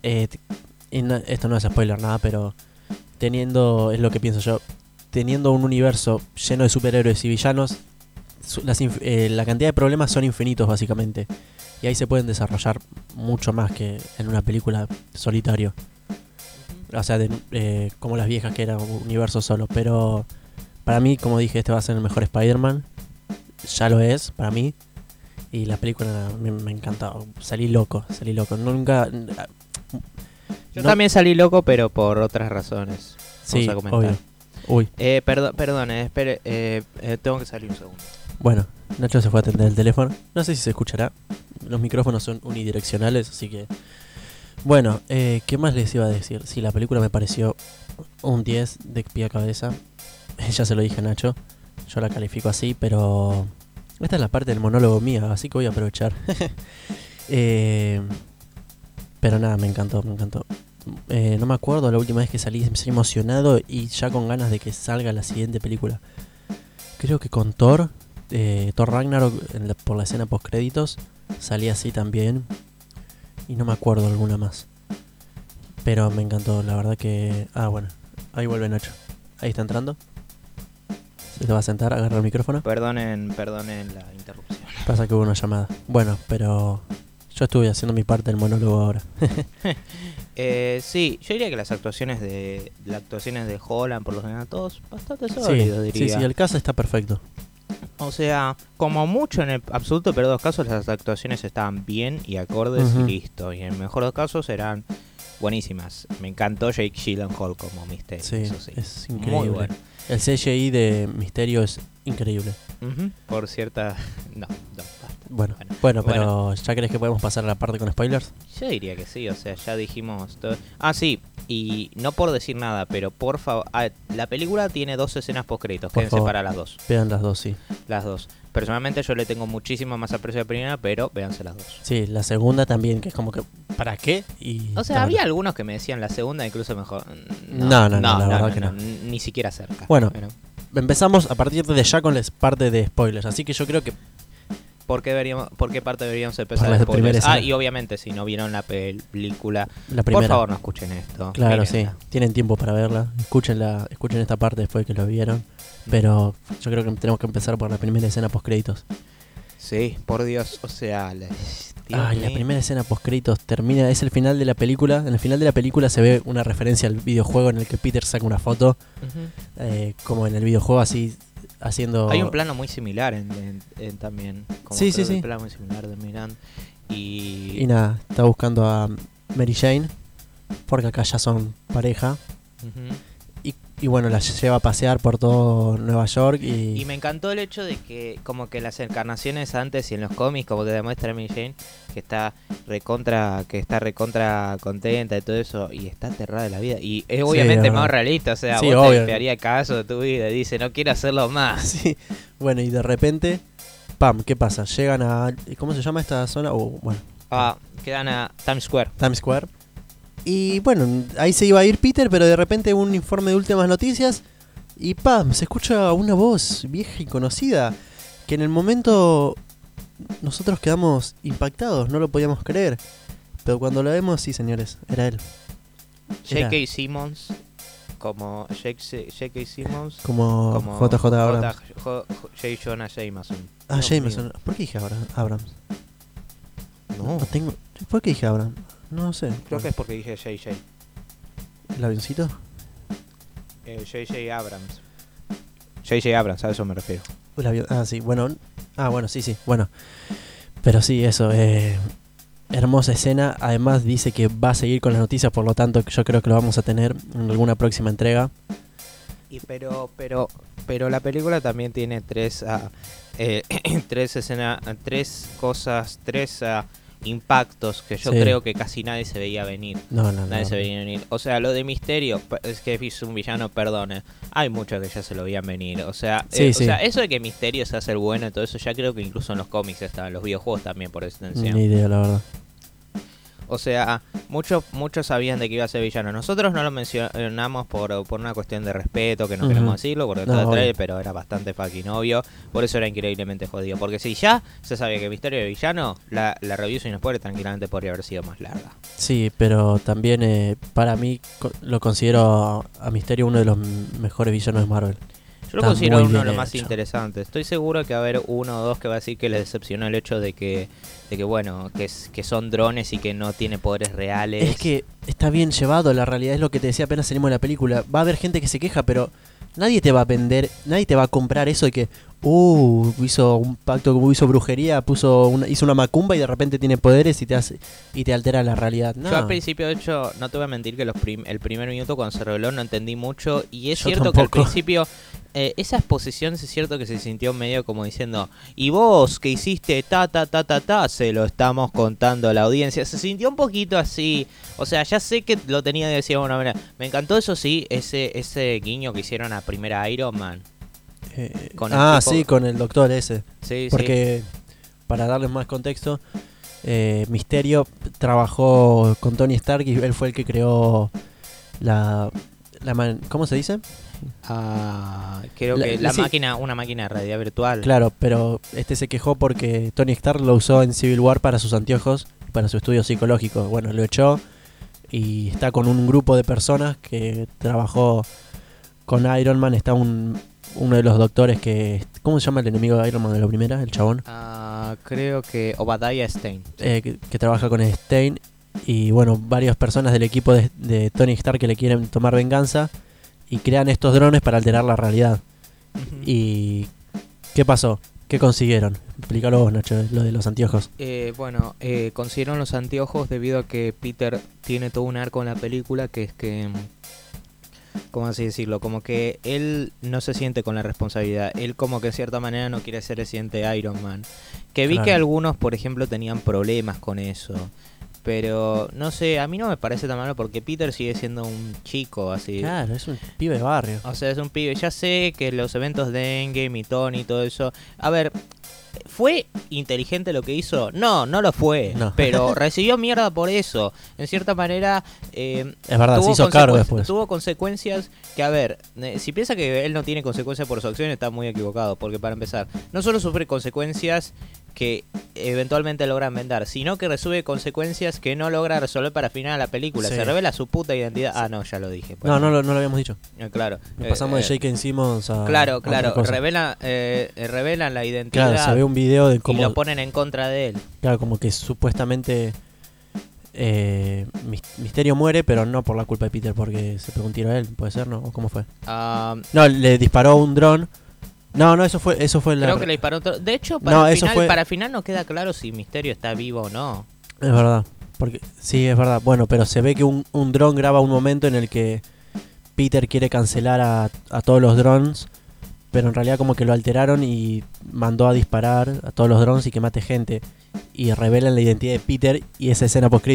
eh, esto no es spoiler nada, pero teniendo, es lo que pienso yo, teniendo un universo lleno de superhéroes y villanos, las eh, la cantidad de problemas son infinitos básicamente. Y ahí se pueden desarrollar mucho más que en una película solitario. O sea, de- eh, como las viejas que era un universo solo. Pero para mí, como dije, este va a ser el mejor Spider-Man. Ya lo es, para mí. Y la película me, me encantó. Salí loco, salí loco. Nunca. Yo no- también salí loco, pero por otras razones. Sí, a comentar. obvio. Uy, Eh, perdón, perdón, eh, espere, eh, eh, tengo que salir un segundo. bueno, Nacho se fue a atender el teléfono. No sé si se escuchará. Los micrófonos son unidireccionales, así que. Bueno, eh, ¿qué más les iba a decir? Sí, la película me pareció un 10 de pie a cabeza. ya se lo dije a Nacho. Yo la califico así, pero. Esta es la parte del monólogo mía, así que voy a aprovechar. Eh, pero nada, me encantó, me encantó. Eh, no me acuerdo la última vez que salí, me salí emocionado y ya con ganas de que salga la siguiente película. Creo que con Thor, eh, Thor Ragnarok, en la- por la escena post créditos, salí así también. Y no me acuerdo alguna más. Pero me encantó, la verdad que... Ah, bueno, ahí vuelve Nacho. Ahí está entrando. Se te va a sentar, agarra el micrófono. Perdonen, perdonen la interrupción. Pasa que hubo una llamada. Bueno, pero yo estuve haciendo mi parte del monólogo ahora. Eh, sí, yo diría que las actuaciones de las actuaciones de Holland, por lo general, todos bastante Sí, sólidos, sí, diría. sí, el caso está perfecto. O sea, como mucho en el absoluto, pero dos casos las actuaciones estaban bien y acordes y listo. Y en el mejor de los casos eran buenísimas. Me encantó Jake Gyllenhaal como Misterio. Sí, eso sí. es Muy increíble. bueno. El CGI de Misterio es increíble. Por cierta... No, no, Bueno, Bueno, bueno, bueno. pero ¿ya crees que podemos pasar a la parte con spoilers? Yo diría que sí, o sea, ya dijimos todo. Ah, sí, y no por decir nada, pero por favor, ah, la película tiene dos escenas post créditos, quédense favor. para las dos, Vean las dos, sí. las dos. Personalmente yo le tengo muchísimo más aprecio a la primera, pero véanse las dos. Sí, la segunda también, que es como que, ¿para qué? Y O sea, había bueno. algunos que me decían la segunda incluso mejor. No, no, no, la verdad que no. Ni siquiera cerca. Bueno. Pero, Empezamos a partir de ya con la parte de spoilers, así que yo creo que ¿por, qué deberíamos, ¿Por qué parte deberíamos empezar? Por spoilers? Ah, y obviamente si no vieron la película, la primera... por favor no escuchen esto. Claro, sí, tienen tiempo para verla. Escúchenla, escuchen esta parte después de que lo vieron. Pero yo creo que tenemos que empezar por la primera escena post créditos. Sí, por Dios, o sea, la, la primera escena post créditos termina, es el final de la película. En el final de la película se ve una referencia al videojuego en el que Peter saca una foto, eh, como en el videojuego así haciendo. Hay un plano muy similar en, en- en también. Como Sí, sí, sí. Un plano muy similar de Miran. Y, Y nada, está buscando a Mary Jane, porque acá ya son pareja. Y, y bueno, la lleva a pasear por todo Nueva York y, Y me encantó el hecho de que como que las encarnaciones antes y en los cómics como te demuestra Mary Jane que está recontra que está recontra contenta y todo eso y está aterrada de la vida y es obviamente más realista o sea Sí, vos te haría caso de tu vida y dice no quiero hacerlo más Sí, bueno, y de repente, pam, ¿qué pasa? Llegan a. ¿Cómo se llama esta zona? O, bueno, ah, quedan a Times Square Times Square. Y bueno, ahí se iba a ir Peter, pero de repente un informe de últimas noticias. Y pam, se escucha una voz vieja y conocida. Que en el momento nosotros quedamos impactados, no lo podíamos creer. Pero cuando lo vemos, sí, señores, era él. J.K. Simmons como J.K. Simmons como, como JJ Abrams. J. J. Jonah Jameson Ah, Jameson. ¿Por qué dije Abra- Abrams? no No tengo. ¿Por qué dije Abrams? No sé. creo que es porque dije J.J. ¿El avioncito? Eh, J.J. Abrams. J.J. Abrams, a eso me refiero. El avión- Ah, sí, bueno. Ah, bueno, sí, sí, bueno. Pero sí, eso. Eh, hermosa escena. Además dice que va a seguir con las noticias, por lo tanto yo creo que lo vamos a tener en alguna próxima entrega. Y pero, pero, pero la película también tiene tres, ah, eh, tres escenas, tres cosas, tres ah, impactos que yo Sí. creo que casi nadie se veía venir. No, no, no. Nadie se veía venir. O sea, lo de Misterio, es que es un villano, perdone. Hay muchos que ya se lo veían venir. O sea, Sí, eh, sí. o sea, eso de que Misterio se hace el bueno y todo eso, ya creo que incluso en los cómics está, en los videojuegos también por extensión. Ni idea, la verdad. O sea, muchos muchos sabían de que iba a ser villano. Nosotros no lo mencionamos por, por una cuestión de respeto, que no queremos decirlo, porque No, todo el obvio. trailer, pero era bastante fucking obvio. Por eso era increíblemente jodido. Porque si ya se sabía que Misterio era villano, la, la review sin spoiler tranquilamente podría haber sido más larga. Sí, pero también eh, para mí lo considero a, Misterio uno de los mejores villanos de Marvel. Yo lo considero uno de los más hecho. interesantes. Estoy seguro que va a haber uno o dos que va a decir que les decepcionó el hecho de que, de que bueno, que, es- que son drones y que no tiene poderes reales. Es que está bien llevado, la realidad es lo que te decía apenas salimos de la película. Va a haber gente que se queja, pero nadie te va a vender, nadie te va a comprar eso de que, uh, hizo un pacto, hizo brujería, puso una, hizo una macumba y de repente tiene poderes y te hace y te altera la realidad. No. Yo al principio, de hecho, no te voy a mentir que los prim- el primer minuto cuando se reveló no entendí mucho. Y es Yo cierto que al principio eh, esa exposición es cierto que se sintió medio como diciendo, y vos que hiciste ta ta ta ta ta, se lo estamos contando a la audiencia. Se sintió un poquito así. O sea, ya sé que lo tenía que decir de alguna manera. Me encantó eso sí, ese, ese guiño que hicieron a primera Iron Man. Eh, con ah, tipo- sí, con el doctor ese. Sí, sí. Porque, para darles más contexto, eh, Misterio trabajó con Tony Stark y él fue el que creó la... la man- ¿Cómo se dice? Ah, creo La- que la sí. máquina, una máquina de realidad virtual. Claro, pero este se quejó porque Tony Stark lo usó en Civil War para sus anteojos, para su estudio psicológico. Bueno, lo echó y está con un grupo de personas que trabajó con Iron Man. Está un, uno de los doctores que... ¿Cómo se llama el enemigo de Iron Man de la primera? El chabón. Ah, creo que Obadiah Stein. eh, que, que trabaja con Stein y bueno, varias personas del equipo de, de Tony Stark que le quieren tomar venganza y crean estos drones para alterar la realidad. ¿Y qué pasó? ¿Qué consiguieron? Explícalo vos, Nacho, lo de los anteojos. Eh, bueno, eh, consiguieron los anteojos debido a que Peter tiene todo un arco en la película que es que... ¿Cómo así decirlo? Como que él no se siente con la responsabilidad. Él como que de cierta manera no quiere ser el siguiente Iron Man. Que vi que algunos, por ejemplo, tenían problemas con eso. Pero no sé, a mí no me parece tan malo porque Peter sigue siendo un chico así. Claro, es un pibe de barrio. O sea, es un pibe. Ya sé que los eventos de Endgame y Tony y todo eso. A ver, ¿fue inteligente lo que hizo? No, no lo fue. No. Pero recibió mierda por eso. En cierta manera. eh, Es verdad, se tuvo hizo cargo consecu- después. Tuvo consecuencias que, a ver, eh, si piensa que él no tiene consecuencias por su acción, está muy equivocado. Porque, para empezar, no solo sufre consecuencias que eventualmente logran vender, sino que resuelve consecuencias que no logra resolver para final de la película. Sí. Se revela su puta identidad. Ah, no, ya lo dije. No, no, lo- no lo habíamos dicho. Eh, Claro. Nos Eh, pasamos eh, de J.K. Simmons a. a Claro, claro. cosa. Revela, eh, revelan la identidad Claro, se ve un video de y cómo. lo ponen en contra de él. Claro, como que supuestamente. eh, Mis- Misterio muere, pero no por la culpa de Peter, porque se pegó un tiro a él, ¿puede ser, no? ¿O cómo fue? Ah, No, le disparó un dron. No, no, eso fue, eso fue la. creo que le disparó otro- De hecho, para, No, el final, fue- para el final no queda claro si Misterio está vivo o no. Es verdad. Porque, sí, es verdad. Bueno, pero se ve que un, un dron graba un momento en el que Peter quiere cancelar a, a todos los drones, pero en realidad como que lo alteraron y mandó a disparar a todos los drones y que mate gente. Y revelan la identidad de Peter y esa escena post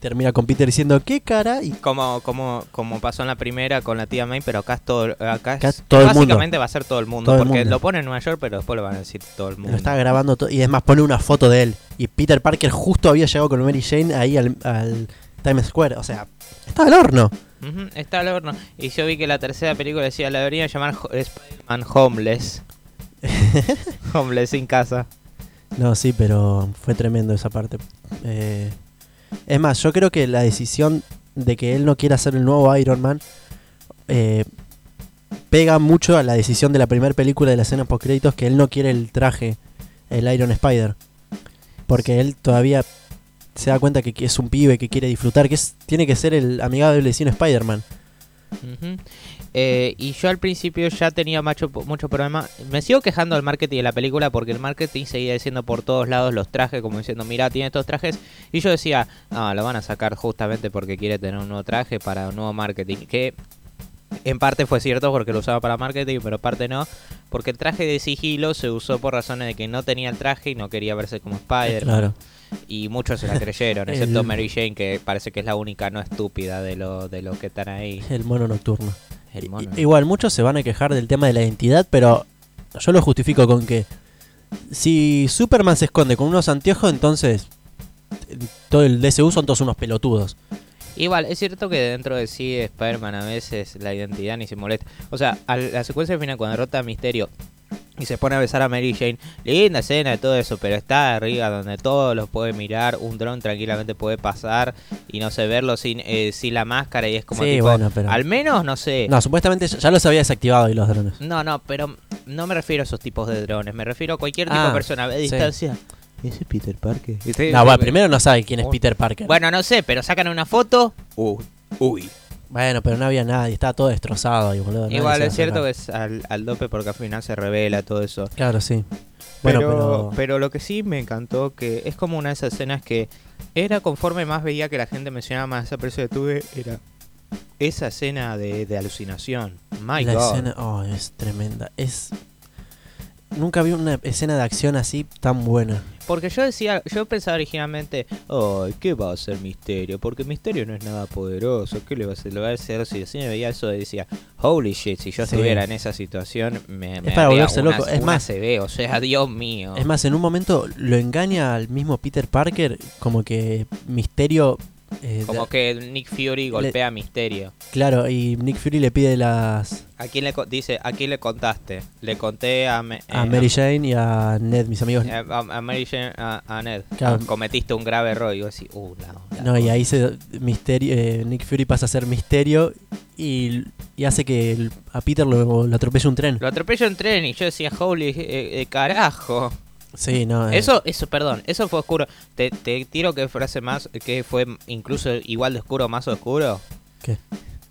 termina con Peter diciendo ¿qué cara? Y Como, como, como pasó en la primera con la tía May, pero acá es todo, acá, Acá es- todo el mundo. básicamente va a ser todo el mundo, Todo el porque mundo. lo ponen en Nueva York, pero después lo van a decir todo el mundo. lo está grabando todo. Y es más, pone una foto de él. Y Peter Parker justo había llegado con Mary Jane ahí al, al Times Square. O sea, está al horno. Está al horno. Y yo vi que la tercera película decía, la deberían llamar Spider-Man Homeless. Homeless sin casa. No, sí, pero fue tremendo esa parte. Eh, es más, yo creo que la decisión de que él no quiera ser el nuevo Iron Man eh, pega mucho a la decisión de la primera película de la escena post créditos que él no quiere el traje, el Iron Spider. Porque él todavía se da cuenta que es un pibe que quiere disfrutar, que es, tiene que ser el amigable sin Spider-Man. Eh, y yo al principio ya tenía mucho, mucho problema. Me sigo quejando del marketing de la película porque el marketing seguía diciendo por todos lados los trajes, como diciendo, mira, tiene estos trajes. Y yo decía, no, lo van a sacar justamente porque quiere tener un nuevo traje para un nuevo marketing. Que en parte fue cierto porque lo usaba para marketing, pero en parte no. Porque el traje de sigilo se usó por razones de que no tenía el traje y no quería verse como Spider-Man. Claro. Y muchos se la creyeron, excepto El- Mary Jane, que parece que es la única no estúpida de los de los que están ahí. El mono nocturno. El mono. I- Igual, muchos se van a quejar del tema de la identidad, pero yo lo justifico con que si Superman se esconde con unos anteojos, entonces todo el DCU son todos unos pelotudos. Igual, es cierto que dentro de sí Spider-Man a veces la identidad ni se molesta. O sea, a la secuencia final cuando derrota a Misterio Y se pone a besar a Mary Jane. Linda escena y todo eso, pero está arriba donde todos los puede mirar. Un dron tranquilamente puede pasar y no sé, verlo sin, eh, sin la máscara. Y es como Sí, tipo, bueno, pero- al menos, no sé. No, supuestamente ya los había desactivado y los drones. No, no, pero no me refiero a esos tipos de drones. Me refiero a cualquier tipo Ah, de persona a sí. distancia. ¿Ese es Peter Parker? No, bueno, primero no sabe quién es Oh. Peter Parker. Bueno, no sé, pero sacan una foto. Uy, uy. Bueno, pero no había nadie, estaba todo destrozado y boludo. Igual es cierto que es al, al dope porque al final se revela todo eso. Claro, sí. Bueno, pero, pero. pero lo que sí me encantó que es como una de esas escenas que era conforme más veía que la gente mencionaba más esa precio que tuve, era esa escena de, de alucinación. My la God. escena, oh, es tremenda. Es. Nunca vi una escena de acción así tan buena. Porque yo decía, yo pensaba originalmente, ay, ¿qué va a ser Misterio? Porque Misterio no es nada poderoso, ¿qué le va a hacer? Le va a hacer si así veía eso y decía, holy shit, si yo Sí. estuviera en esa situación, me, me para haría volverse una- loco. Es más- se ve, o sea, Dios mío. Es más, en un momento lo engaña al mismo Peter Parker, como que Misterio. Eh, Como da- que Nick Fury golpea a Misterio. Claro, y Nick Fury le pide las. ¿A quién le dice, a quién le contaste? Le conté a, me- A eh, Mary Jane y a Ned, mis amigos. a, a- a Mary Jane, a, a Ned. Claro. Ah, cometiste un grave error. Y yo así, uh, la- No, y ahí se Misterio, eh, Nick Fury pasa a ser Misterio y, y hace que el- a Peter lo, lo atropelle un tren. Lo atropello en tren y yo decía, holy, eh, eh, carajo. Sí, no. eh, Eso, eso, perdón, eso fue oscuro. Te, te tiro que frase más, que fue incluso igual de oscuro, más oscuro. ¿Qué?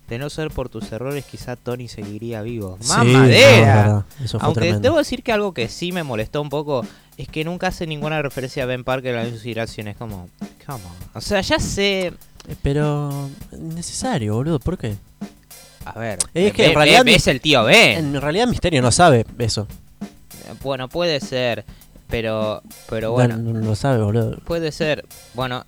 De no ser por tus errores, quizá Tony seguiría vivo. sí, ¡Más no, Eso fue Aunque tremendo. debo decir que algo que sí me molestó un poco es que nunca hace ninguna referencia a Ben Parker en las inspiraciones. Como, come on. O sea, ya sé. Eh, Pero. Necesario, boludo, ¿por qué? A ver, Es que en realidad es el tío Ben. En realidad Misterio no sabe eso. Bueno, puede ser, pero, pero No- bueno, No, lo sabe, boludo. puede ser. Bueno,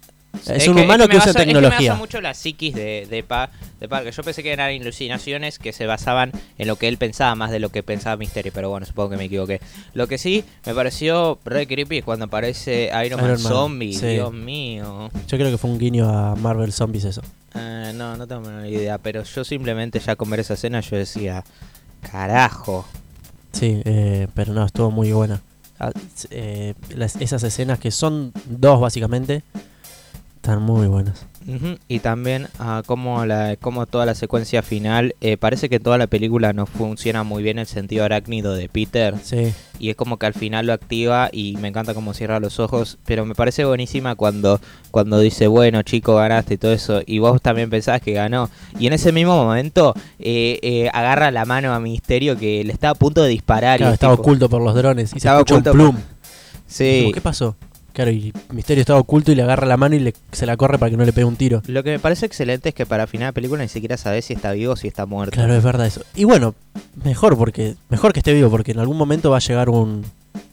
Es un humano que usa basa- Es que tecnología. me basa mucho la psiquis de, de, Pa- de Parker. Yo pensé que eran ilusionaciones que se basaban en lo que él pensaba más de lo que pensaba Mysterio, pero bueno, supongo que me equivoqué. Lo que sí me pareció re creepy es cuando aparece Iron, Man Iron Man, Zombie. sí. Dios mío. Yo creo que fue un guiño a Marvel Zombies eso. Eh, no, no tengo ni idea, pero yo simplemente ya con ver esa escena yo decía, carajo. Sí, eh, pero no, estuvo muy buena. Eh, esas escenas que son dos básicamente, están muy buenas. Y también ah, como, la, como toda la secuencia final, eh, parece que toda la película no funciona muy bien el sentido arácnido de Peter. Sí, Y es como que al final lo activa y me encanta cómo cierra los ojos. Pero me parece buenísima cuando, cuando dice, bueno chico, ganaste y todo eso. Y vos también pensabas que ganó. Y en ese mismo momento eh, eh, agarra la mano a Misterio que le estaba a punto de disparar. y claro, es estaba tipo- oculto por los drones y Estaba se escucha un oculto plum. Sí. Dijimos, ¿Qué pasó? Claro, y Misterio estaba oculto y le agarra la mano y le, se la corre para que no le pegue un tiro. Lo que me parece excelente es que para final de película ni siquiera sabes si está vivo o si está muerto. Claro, es verdad eso. Y bueno, mejor porque mejor que esté vivo porque en algún momento va a llegar un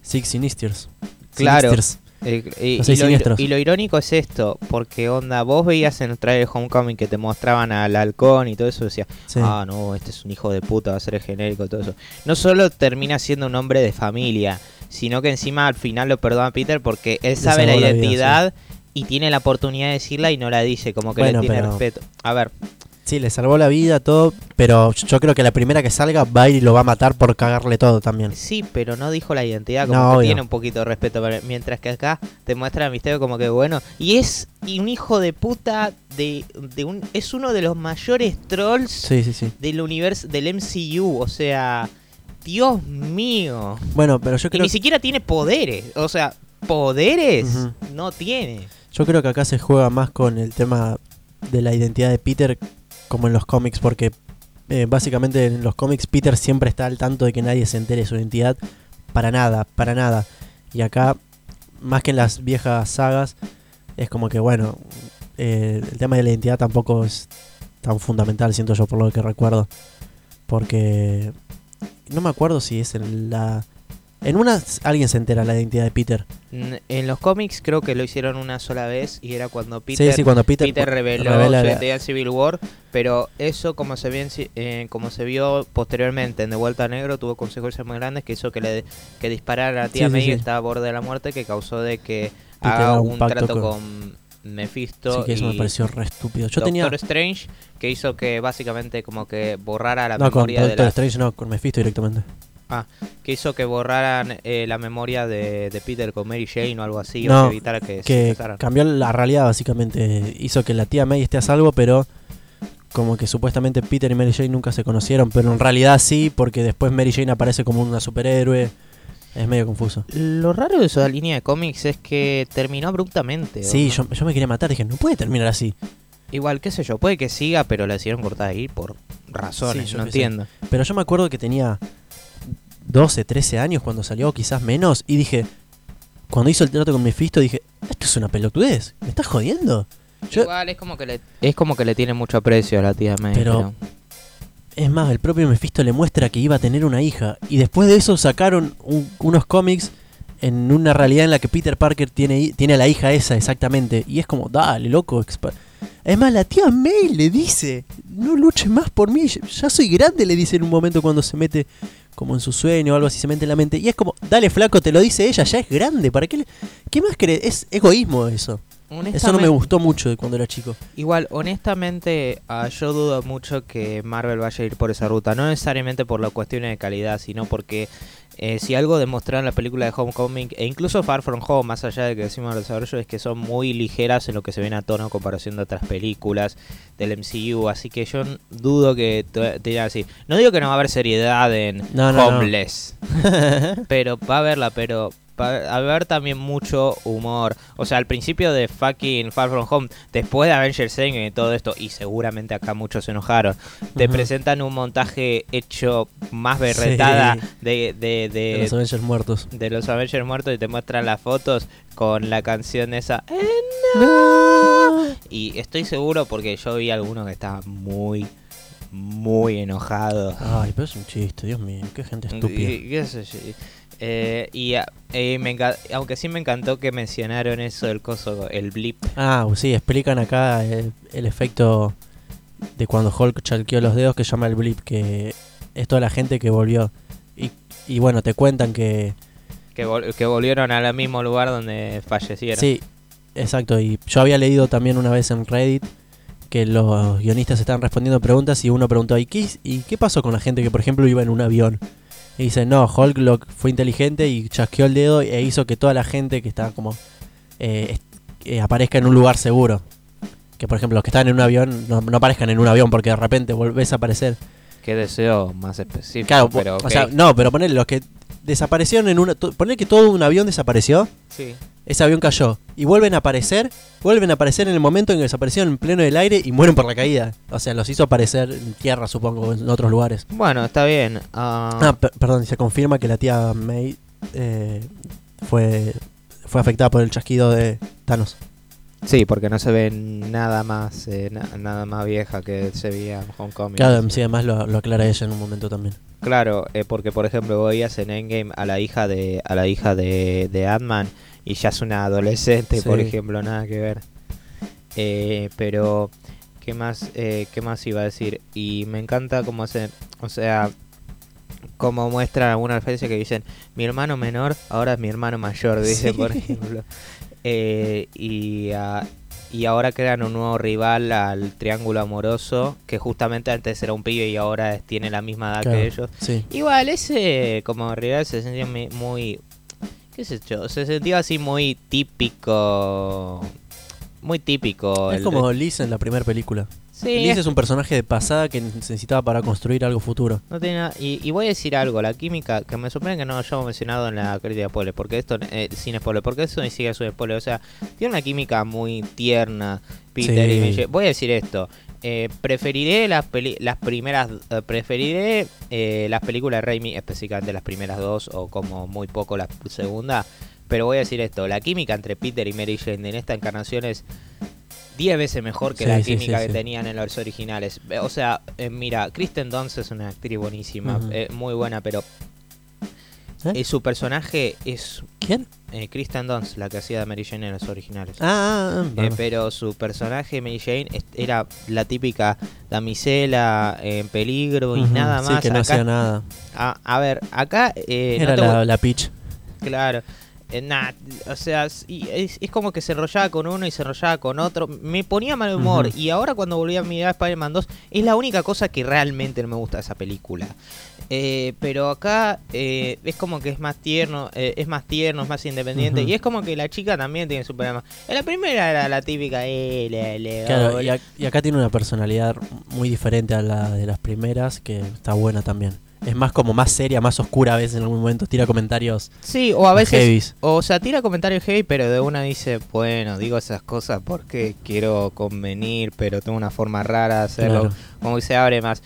Six Sinisters. Claro. Sinisters. Eh, y, lo, y irónico es esto, porque onda, vos veías en el trailer Homecoming que te mostraban al halcón y todo eso, decía, Sí. ah, no, este es un hijo de puta, va a ser el genérico y todo eso. No solo termina siendo un hombre de familia, sino que encima al final lo perdona a Peter porque él sabe la salvó la vida, identidad y tiene la oportunidad de decirla y no la dice, como que Bueno, le tiene pero- respeto. A ver, Sí, le salvó la vida, todo, pero yo creo que la primera que salga va a ir y lo va a matar por cagarle todo también. sí, pero no dijo la identidad, como No, que tiene un poquito de respeto, pero mientras que acá te muestra a Misterio como que bueno, y es y un hijo de puta de, de un es uno de los mayores trolls Sí, sí, sí. del universo del MCU, o sea, Dios mío. Bueno, pero yo Y creo, ni siquiera tiene poderes, o sea, poderes no tiene. yo creo que acá se juega más con el tema de la identidad de Peter como en los cómics, porque eh, básicamente en los cómics Peter siempre está al tanto de que nadie se entere de su identidad para nada, para nada. Y acá, más que en las viejas sagas, es como que, bueno, eh, el tema de la identidad tampoco es tan fundamental, siento yo, por lo que recuerdo. Porque no me acuerdo si es en la... En una alguien se entera la identidad de Peter. En los cómics creo que lo hicieron una sola vez y era cuando Peter sí, sí, cuando Peter, Peter reveló revela su la- identidad en Civil War, pero eso como se, vio eh, como se vio posteriormente en De Vuelta a Negro tuvo consecuencias muy grandes que hizo que le que disparara a la tía Sí, May que estaba a borde de la muerte que causó de que Peter haga un, trato con- con, Mephisto Sí, que eso y me pareció re estúpido. Yo Doctor tenía... Strange que hizo que básicamente como que borrara la No, con memoria de Doctor la Strange no, con Mephisto directamente. que hizo que borraran eh, la memoria de, de Peter con Mary Jane o algo así, No, o que evitara que, se que casaran. cambió la realidad básicamente. Hizo que la tía May esté a salvo, pero como que supuestamente Peter y Mary Jane nunca se conocieron, pero en realidad sí, porque después Mary Jane aparece como una superhéroe. Es medio confuso. Lo raro de esa línea de cómics es que terminó abruptamente. ¿o Sí, no? yo, yo me quería matar, dije, no puede terminar así. Igual, qué sé yo, puede que siga, pero la decidieron cortar ahí por razones, Sí, yo no qué sé. entiendo. Pero yo me acuerdo que tenía 12, 13 años cuando salió, quizás menos, y dije, cuando hizo el trato con Mephisto, dije, esto es una pelotudez, ¿me estás jodiendo? Yo- Igual es como que le es como que le tiene mucho aprecio a la tía May. Pero- Es más, el propio Mephisto le muestra que iba a tener una hija, y después de eso sacaron un- unos cómics en una realidad en la que Peter Parker tiene, tiene a la hija esa exactamente, y es como, dale, loco. expa-". Es más, la tía May le dice, no luches más por mí, ya soy grande, le dice en un momento cuando se mete como en su sueño o algo así, se mete en la mente. Y es como, dale flaco, te lo dice ella, ya es grande, ¿para qué le- ¿Qué más crees? Es egoísmo eso. Eso no me gustó mucho de cuando era chico. Igual, honestamente, ah, yo dudo mucho que Marvel vaya a ir por esa ruta. No necesariamente por las cuestiones de calidad, sino porque eh, si algo demostraron la película de Homecoming, e incluso Far From Home, más allá de que decimos el desarrollo, es que son muy ligeras en lo que se ven a tono en comparación de otras películas del MCU. Así que yo dudo que te digan así. No digo que no va a haber seriedad en No, no, no. Homeless, pero va a haberla, pero va a haber también mucho humor. O sea, al principio de fucking Far From Home, después de Avengers Endgame y todo esto, y seguramente acá muchos se enojaron, te presentan un montaje hecho más berretada Sí. de, de, de, De los Avengers muertos. de los Avengers muertos y te muestran las fotos con la canción esa. "Eh, Y estoy seguro porque yo vi alguno que estaba muy, muy enojado. Ay, pero es un chiste, Dios mío, qué gente estúpida. Qué yo. Eh, y ah, eh, me aunque sí me encantó que mencionaron eso del coso, el blip. Ah, sí, explican acá el, el efecto de cuando Hulk chalqueó los dedos que se llama el blip, que es toda la gente que volvió. Y, y bueno, te cuentan que... Que, vol- que volvieron al mismo lugar donde fallecieron. Sí, exacto. Y yo había leído también una vez en Reddit que los guionistas estaban respondiendo preguntas y uno preguntó, ¿y qué, ¿y qué pasó con la gente que por ejemplo iba en un avión? Y dice, no, Hulk lo, fue inteligente y chasqueó el dedo e hizo que toda la gente que estaba como... eh, eh, aparezca en un lugar seguro. Que por ejemplo los que están en un avión no, no aparezcan en un avión porque de repente volvés a aparecer. Qué deseo más específico. Claro, pero o sea, no, pero poner los que desaparecieron en una... Poner que todo un avión desapareció Sí. Ese avión cayó y vuelven a aparecer, vuelven a aparecer en el momento en que desaparecieron en pleno del aire y mueren por la caída. O sea, los hizo aparecer en tierra, supongo, en otros lugares. Bueno, está bien. ah, Ah, per- perdón, y se confirma que la tía May eh, fue, fue afectada por el chasquido de Thanos. sí, porque no se ve nada más eh, na- nada más vieja que se veía en Hong Kong. Claro, sí, además lo, lo aclara ella en un momento también. Claro, eh, porque por ejemplo veías en Endgame a la hija de a la hija de, de Ant-Man y ya es una adolescente, por ejemplo, nada que ver. Eh, pero qué más eh, qué más iba a decir y me encanta cómo hacen, o sea, como muestra alguna referencia que dicen mi hermano menor ahora es mi hermano mayor, dice Sí. por ejemplo. Eh, y ah, y ahora crean un nuevo rival al triángulo amoroso que justamente antes era un pibe y ahora tiene la misma edad Claro, que ellos. Sí. Igual, ese como rival se sentía muy. ¿Qué sé yo? Se sentía así muy típico. Muy típico. Es el- como Liz en la primera película. Sí, Liz es- es un personaje de pasada que necesitaba para construir algo futuro. no tiene nada- y, y voy a decir algo, la química, que me sorprende que no lo hayamos mencionado en la crítica de spoiler, porque esto, eh, sin spoiler, porque eso ni siquiera es un spoiler, o sea, tiene una química muy tierna, Peter Sí. y Jane. Voy a decir esto, eh, preferiré las, peli- las primeras, eh, preferiré eh, las películas de Raimi, específicamente las primeras dos, o como muy poco la segunda, pero voy a decir esto, la química entre Peter y Mary Jane en esta encarnación es 10 veces mejor que Sí, la química sí, que tenían en los originales. O sea, eh, mira, Kristen Dunst es una actriz buenísima, muy buena, pero ¿Eh? eh, su personaje es ¿Quién? eh, Kristen Dunst, la que hacía de Mary Jane en los originales. Ah, ah, ah, Eh, pero su personaje Mary Jane era la típica damisela en peligro y nada sí, más. que no Acá- hacía nada. a, a ver, acá eh, no Era te la, voy- la Peach. Claro. Eh, nah, o sea, es, es, es como que se enrollaba con uno y se enrollaba con otro. Me ponía mal humor. Y ahora cuando volví a mirar Spider-Man 2, es la única cosa que realmente no me gusta de esa película. Eh, pero acá eh, es como que es más tierno, eh, es más tierno, es más independiente. Y es como que la chica también tiene su problema. En la primera era la típica, eh, le, Claro, y, ac- y acá tiene una personalidad muy diferente a la de las primeras, que está buena también. Es más como más seria, más oscura a veces en algún momento, tira comentarios Sí, o a veces heavies. O sea, tira comentarios heavy, pero de una dice, bueno, digo esas cosas porque quiero convenir, pero tengo una forma rara de hacerlo. Claro. Como que se abre más.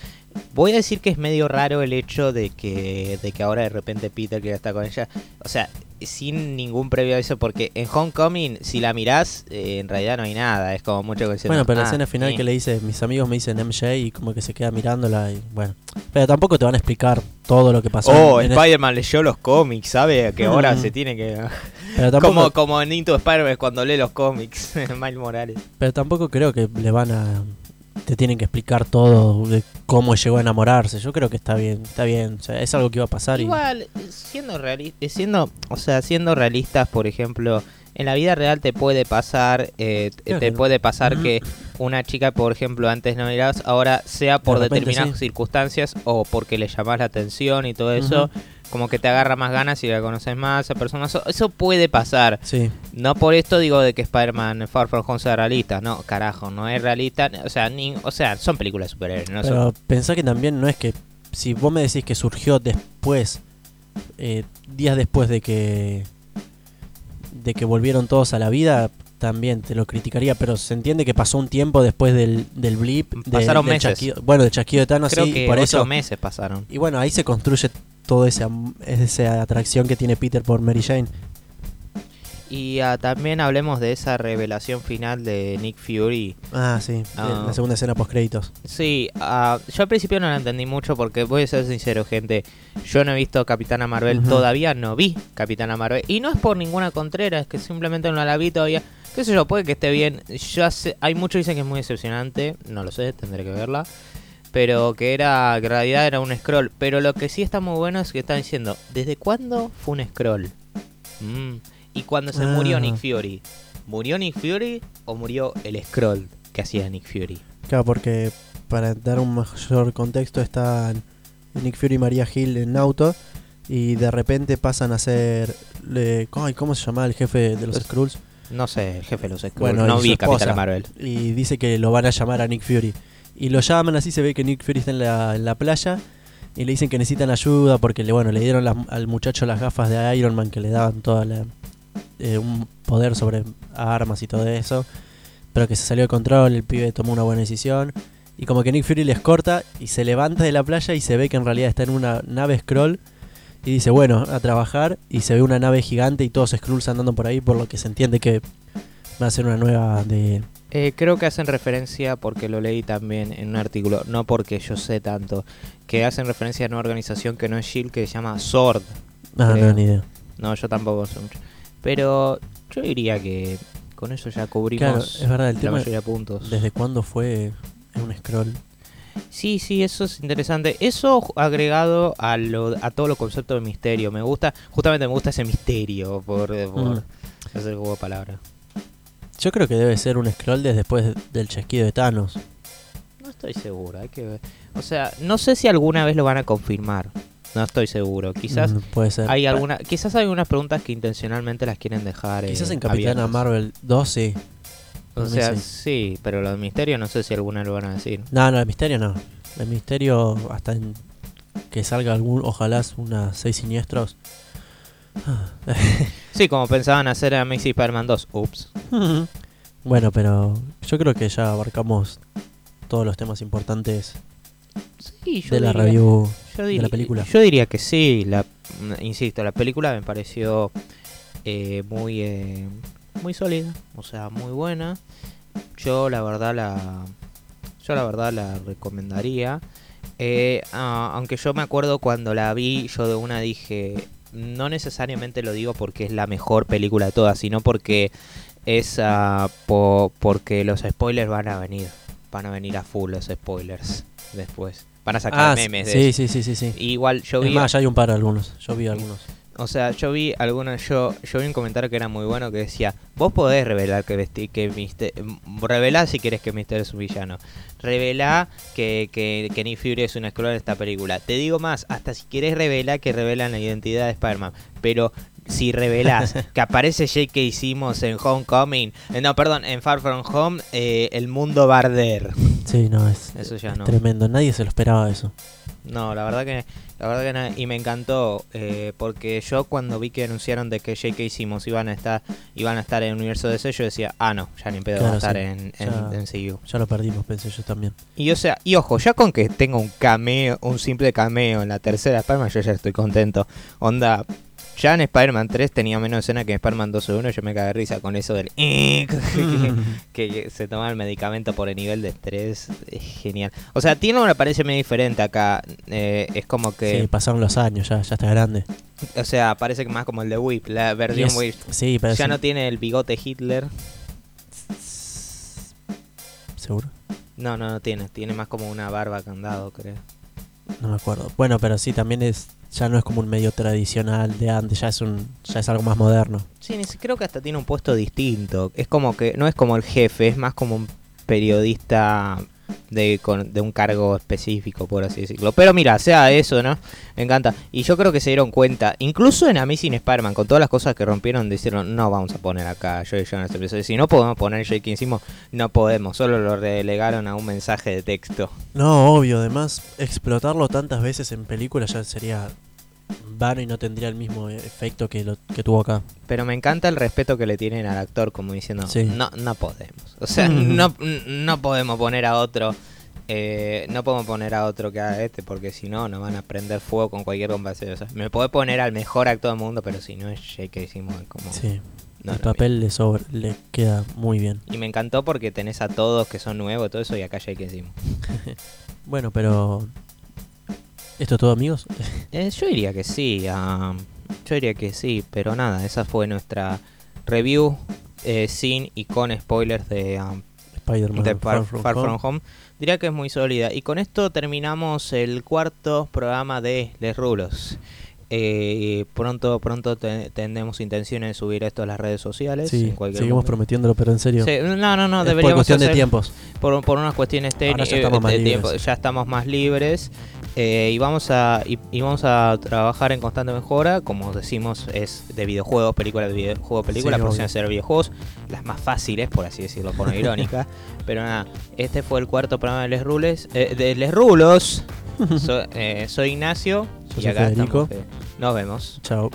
Voy a decir que es medio raro el hecho de que, de que ahora de repente Peter quiera estar con ella. O sea, sin ningún previo aviso, porque en Homecoming, si la mirás, eh, en realidad no hay nada. Es como mucho que Bueno, pero la "Ah, escena final eh". que le dice, mis amigos me dicen MJ y como que se queda mirándola y bueno. Pero tampoco te van a explicar todo lo que pasó. Oh, en Spider-Man leyó los cómics, ¿sabe? Que ahora se tiene que... es- pero, tampoco, Como, como en Into Spider-Man cuando lee los cómics, Miles Morales. pero tampoco creo que le van a... Te tienen que explicar todo de cómo llegó a enamorarse. Yo creo que está bien, está bien. O sea, es algo que iba a pasar y... Igual, siendo realistas, siendo, o sea, siendo realistas, por ejemplo, en la vida real te puede pasar, eh, Claro te puede pasar que una chica, por ejemplo, antes no mirabas, ahora sea por De repente, determinadas sí. circunstancias o porque le llamas la atención y todo eso. Como que te agarra más ganas y la conoces más a esa persona. Eso, eso puede pasar. Sí, No por esto digo de que Spider-Man Far From Home sea realista, no, carajo, no es realista, o sea, ni, o sea, son películas de superhéroes, no son- pero pensá que también no es que... Si vos me decís que surgió después, eh, días después de que... De que volvieron todos a la vida, también te lo criticaría, pero se entiende que pasó un tiempo después del, del blip. de- Pasaron del meses. chasquido- bueno, del chasquido de Thanos, creo sí, que por ocho eso. meses pasaron. Y bueno, ahí se construye todo ese am- esa atracción que tiene Peter por Mary Jane. Y ah, también hablemos de esa revelación final de Nick Fury. Ah, sí, Ah. la segunda escena post créditos. Sí, ah, yo al principio no la entendí mucho porque voy a ser sincero, gente. Yo no he visto Capitana Marvel, todavía no vi Capitana Marvel. Y no es por ninguna contrera, es que simplemente no la vi todavía. Qué sé yo, puede que esté bien. Ya sé, hay muchos que dicen que es muy decepcionante, no lo sé, tendré que verla. Pero que era, que en realidad era un scroll. Pero lo que sí está muy bueno es que están diciendo, ¿desde cuándo fue un scroll? Mm, Y cuando se murió Ah. Nick Fury, ¿murió Nick Fury o murió el scroll que hacía Nick Fury? Claro, porque para dar un mayor contexto están Nick Fury y María Hill en auto y de repente pasan a ser... ay, ¿Cómo se llama el jefe de los Pues- Skrulls? No sé, el jefe de los Skrulls. Bueno, no vi esposa. Marvel. Y dice que lo van a llamar a Nick Fury. Y lo llaman así, se ve que Nick Fury está en la, en la playa y le dicen que necesitan ayuda porque le, bueno, le dieron al muchacho las gafas de Iron Man que le daban toda la, eh, un poder sobre armas y todo eso. Pero que se salió de control, el pibe tomó una buena decisión. Y como que Nick Fury les corta y se levanta de la playa y se ve que en realidad está en una nave scroll. Y dice, bueno, a trabajar. Y se ve una nave gigante y todos Skrulls andando por ahí, por lo que se entiende que va a ser una nueva de... Eh, creo que hacen referencia, porque lo leí también en un artículo, no porque yo sé tanto, que hacen referencia a una organización que no es SHIELD, que se llama SWORD. Ah, Creo. no, ni idea. No, yo tampoco sé mucho. Pero yo diría que con eso ya cubrimos Claro, es verdad, el la tema mayoría de puntos. ¿Desde cuándo fue un scroll? Sí, sí, eso es interesante. Eso agregado a, lo, a todo los conceptos de misterio. Me gusta, justamente me gusta ese misterio por, por Mm. hacer juego de palabras. Yo creo que debe ser un scroll desde después del chasquido de Thanos. No estoy seguro, hay que ver. O sea, no sé si alguna vez lo van a confirmar. No estoy seguro. Quizás Mm, puede ser. hay alguna, quizás hay algunas preguntas que intencionalmente las quieren dejar. eh, Quizás en Capitana abiertas. Marvel 2 sí. O Para sea, sí. sí, pero lo de misterio no sé si alguna lo van a decir. No, no, el misterio no. El misterio hasta en que salga algún, ojalá una seis siniestros. Sí, como pensaban hacer a Amazing Spider-Man 2. Ups. bueno, pero yo creo que ya abarcamos todos los temas importantes Sí, yo de la diría- review. yo de la película. Yo diría que sí. La, insisto, la película me pareció eh, muy, eh, muy sólida. O sea, muy buena. Yo la verdad la, yo la verdad la recomendaría. Eh, aunque yo me acuerdo cuando la vi, yo de una dije, no necesariamente lo digo porque es la mejor película de todas, sino porque es po- porque los spoilers van a venir, van a venir a full los spoilers después, van a sacar Ah, memes de sí, eso. sí, sí, sí, sí. Igual yo Es vi, más, ya hay un par algunos. Yo vi algunos. O sea, yo vi algunos, yo, yo vi un comentario que era muy bueno que decía, vos podés revelar que vesti, que Mister, revelá si querés que Mister es un villano. Revelá que, que, que Nick Fury es un escolar en esta película. Te digo más, hasta si querés revelar que revelan la identidad de Spider-Man. Pero si revelás que aparece J.K. Simmons en Homecoming, eh, no, perdón, en Far From Home, eh, el mundo va a arder. Sí, no, es, Eso ya es no. tremendo. Nadie se lo esperaba eso. No, la verdad que, la verdad que no. y me encantó eh, porque yo cuando vi que anunciaron de que J.K. Simmons iban a estar, iban a estar en el universo de yo decía, ah no, ya ni pedo va a estar sí. en, Ya. en, en CU. Ya lo perdimos, pensé yo también. Y o sea, y ojo, ya con que tenga un cameo, un simple cameo en la tercera Spider-Man, yo ya estoy contento. Onda, ya en Spider-Man 3 tenía menos escena que en Spider-Man 2 1, yo me cagué de risa con eso del que se toma el medicamento por el nivel de estrés, es genial. O sea, tiene una apariencia medio diferente acá, eh, es como que, Sí, pasaron los años, ya, ya está grande. o sea, parece que más como el de Whip, la versión Whip. Sí, parece. Ya no tiene el bigote Hitler. Seguro. No, no, no tiene. Tiene más como una barba candado, creo. No me acuerdo. Bueno, pero sí, también es. Ya no es como un medio tradicional de antes, ya es un. ya es algo más moderno. Sí, creo que hasta tiene un puesto distinto. Es como que no es como el jefe, es más como un periodista de, con- de un cargo específico, por así decirlo. Pero mira, sea eso, ¿no? Me encanta. Y yo creo que se dieron cuenta, incluso en Amazing Spider-Man, con todas las cosas que rompieron, dijeron, no vamos a poner acá a Jonas. Si no podemos poner que hicimos, no podemos. Solo lo relegaron a un mensaje de texto. No, obvio, además, explotarlo tantas veces en película ya sería vano y no tendría el mismo efecto que lo que tuvo acá. Pero me encanta el respeto que le tienen al actor, como diciendo, Sí. no, no podemos. O sea, no, no podemos poner a otro, eh, no podemos poner a otro que haga este, porque si no, nos van a prender fuego con cualquier compasión. O sea, me puede poner al mejor actor del mundo, pero si no es J.K. Simmons, como... Sí, no, el papel le, sobra- le queda muy bien. Y me encantó porque tenés a todos que son nuevos, todo eso, y acá J.K. Simmons. Bueno, pero. ¿Esto es todo, amigos? Eh, yo diría que sí, ah, yo diría que sí, pero nada, esa fue nuestra review eh, sin y con spoilers de... Spider-Man de Far, From Far Home. From Home. Diría que es muy sólida. Y con esto terminamos el cuarto programa de Les Rulos. Eh, pronto pronto te- tendremos intenciones de subir esto a las redes sociales. Sí, en seguimos momento. prometiéndolo, pero en serio. Sí, no, no, no, es por deberíamos cuestión de tiempos. por, por unas cuestiones ya técnicas estamos más de libres. tiempo, ya estamos más libres eh, y vamos a y, y vamos a trabajar en constante mejora como decimos es de videojuegos películas de videojuegos películas Sí, obvio. ser videojuegos las más fáciles por así decirlo por irónica pero nada este fue el cuarto programa de Les Rules eh, de Les Rulos So- eh, soy Ignacio Yo y soy acá Federico. estamos, eh, nos vemos Chao.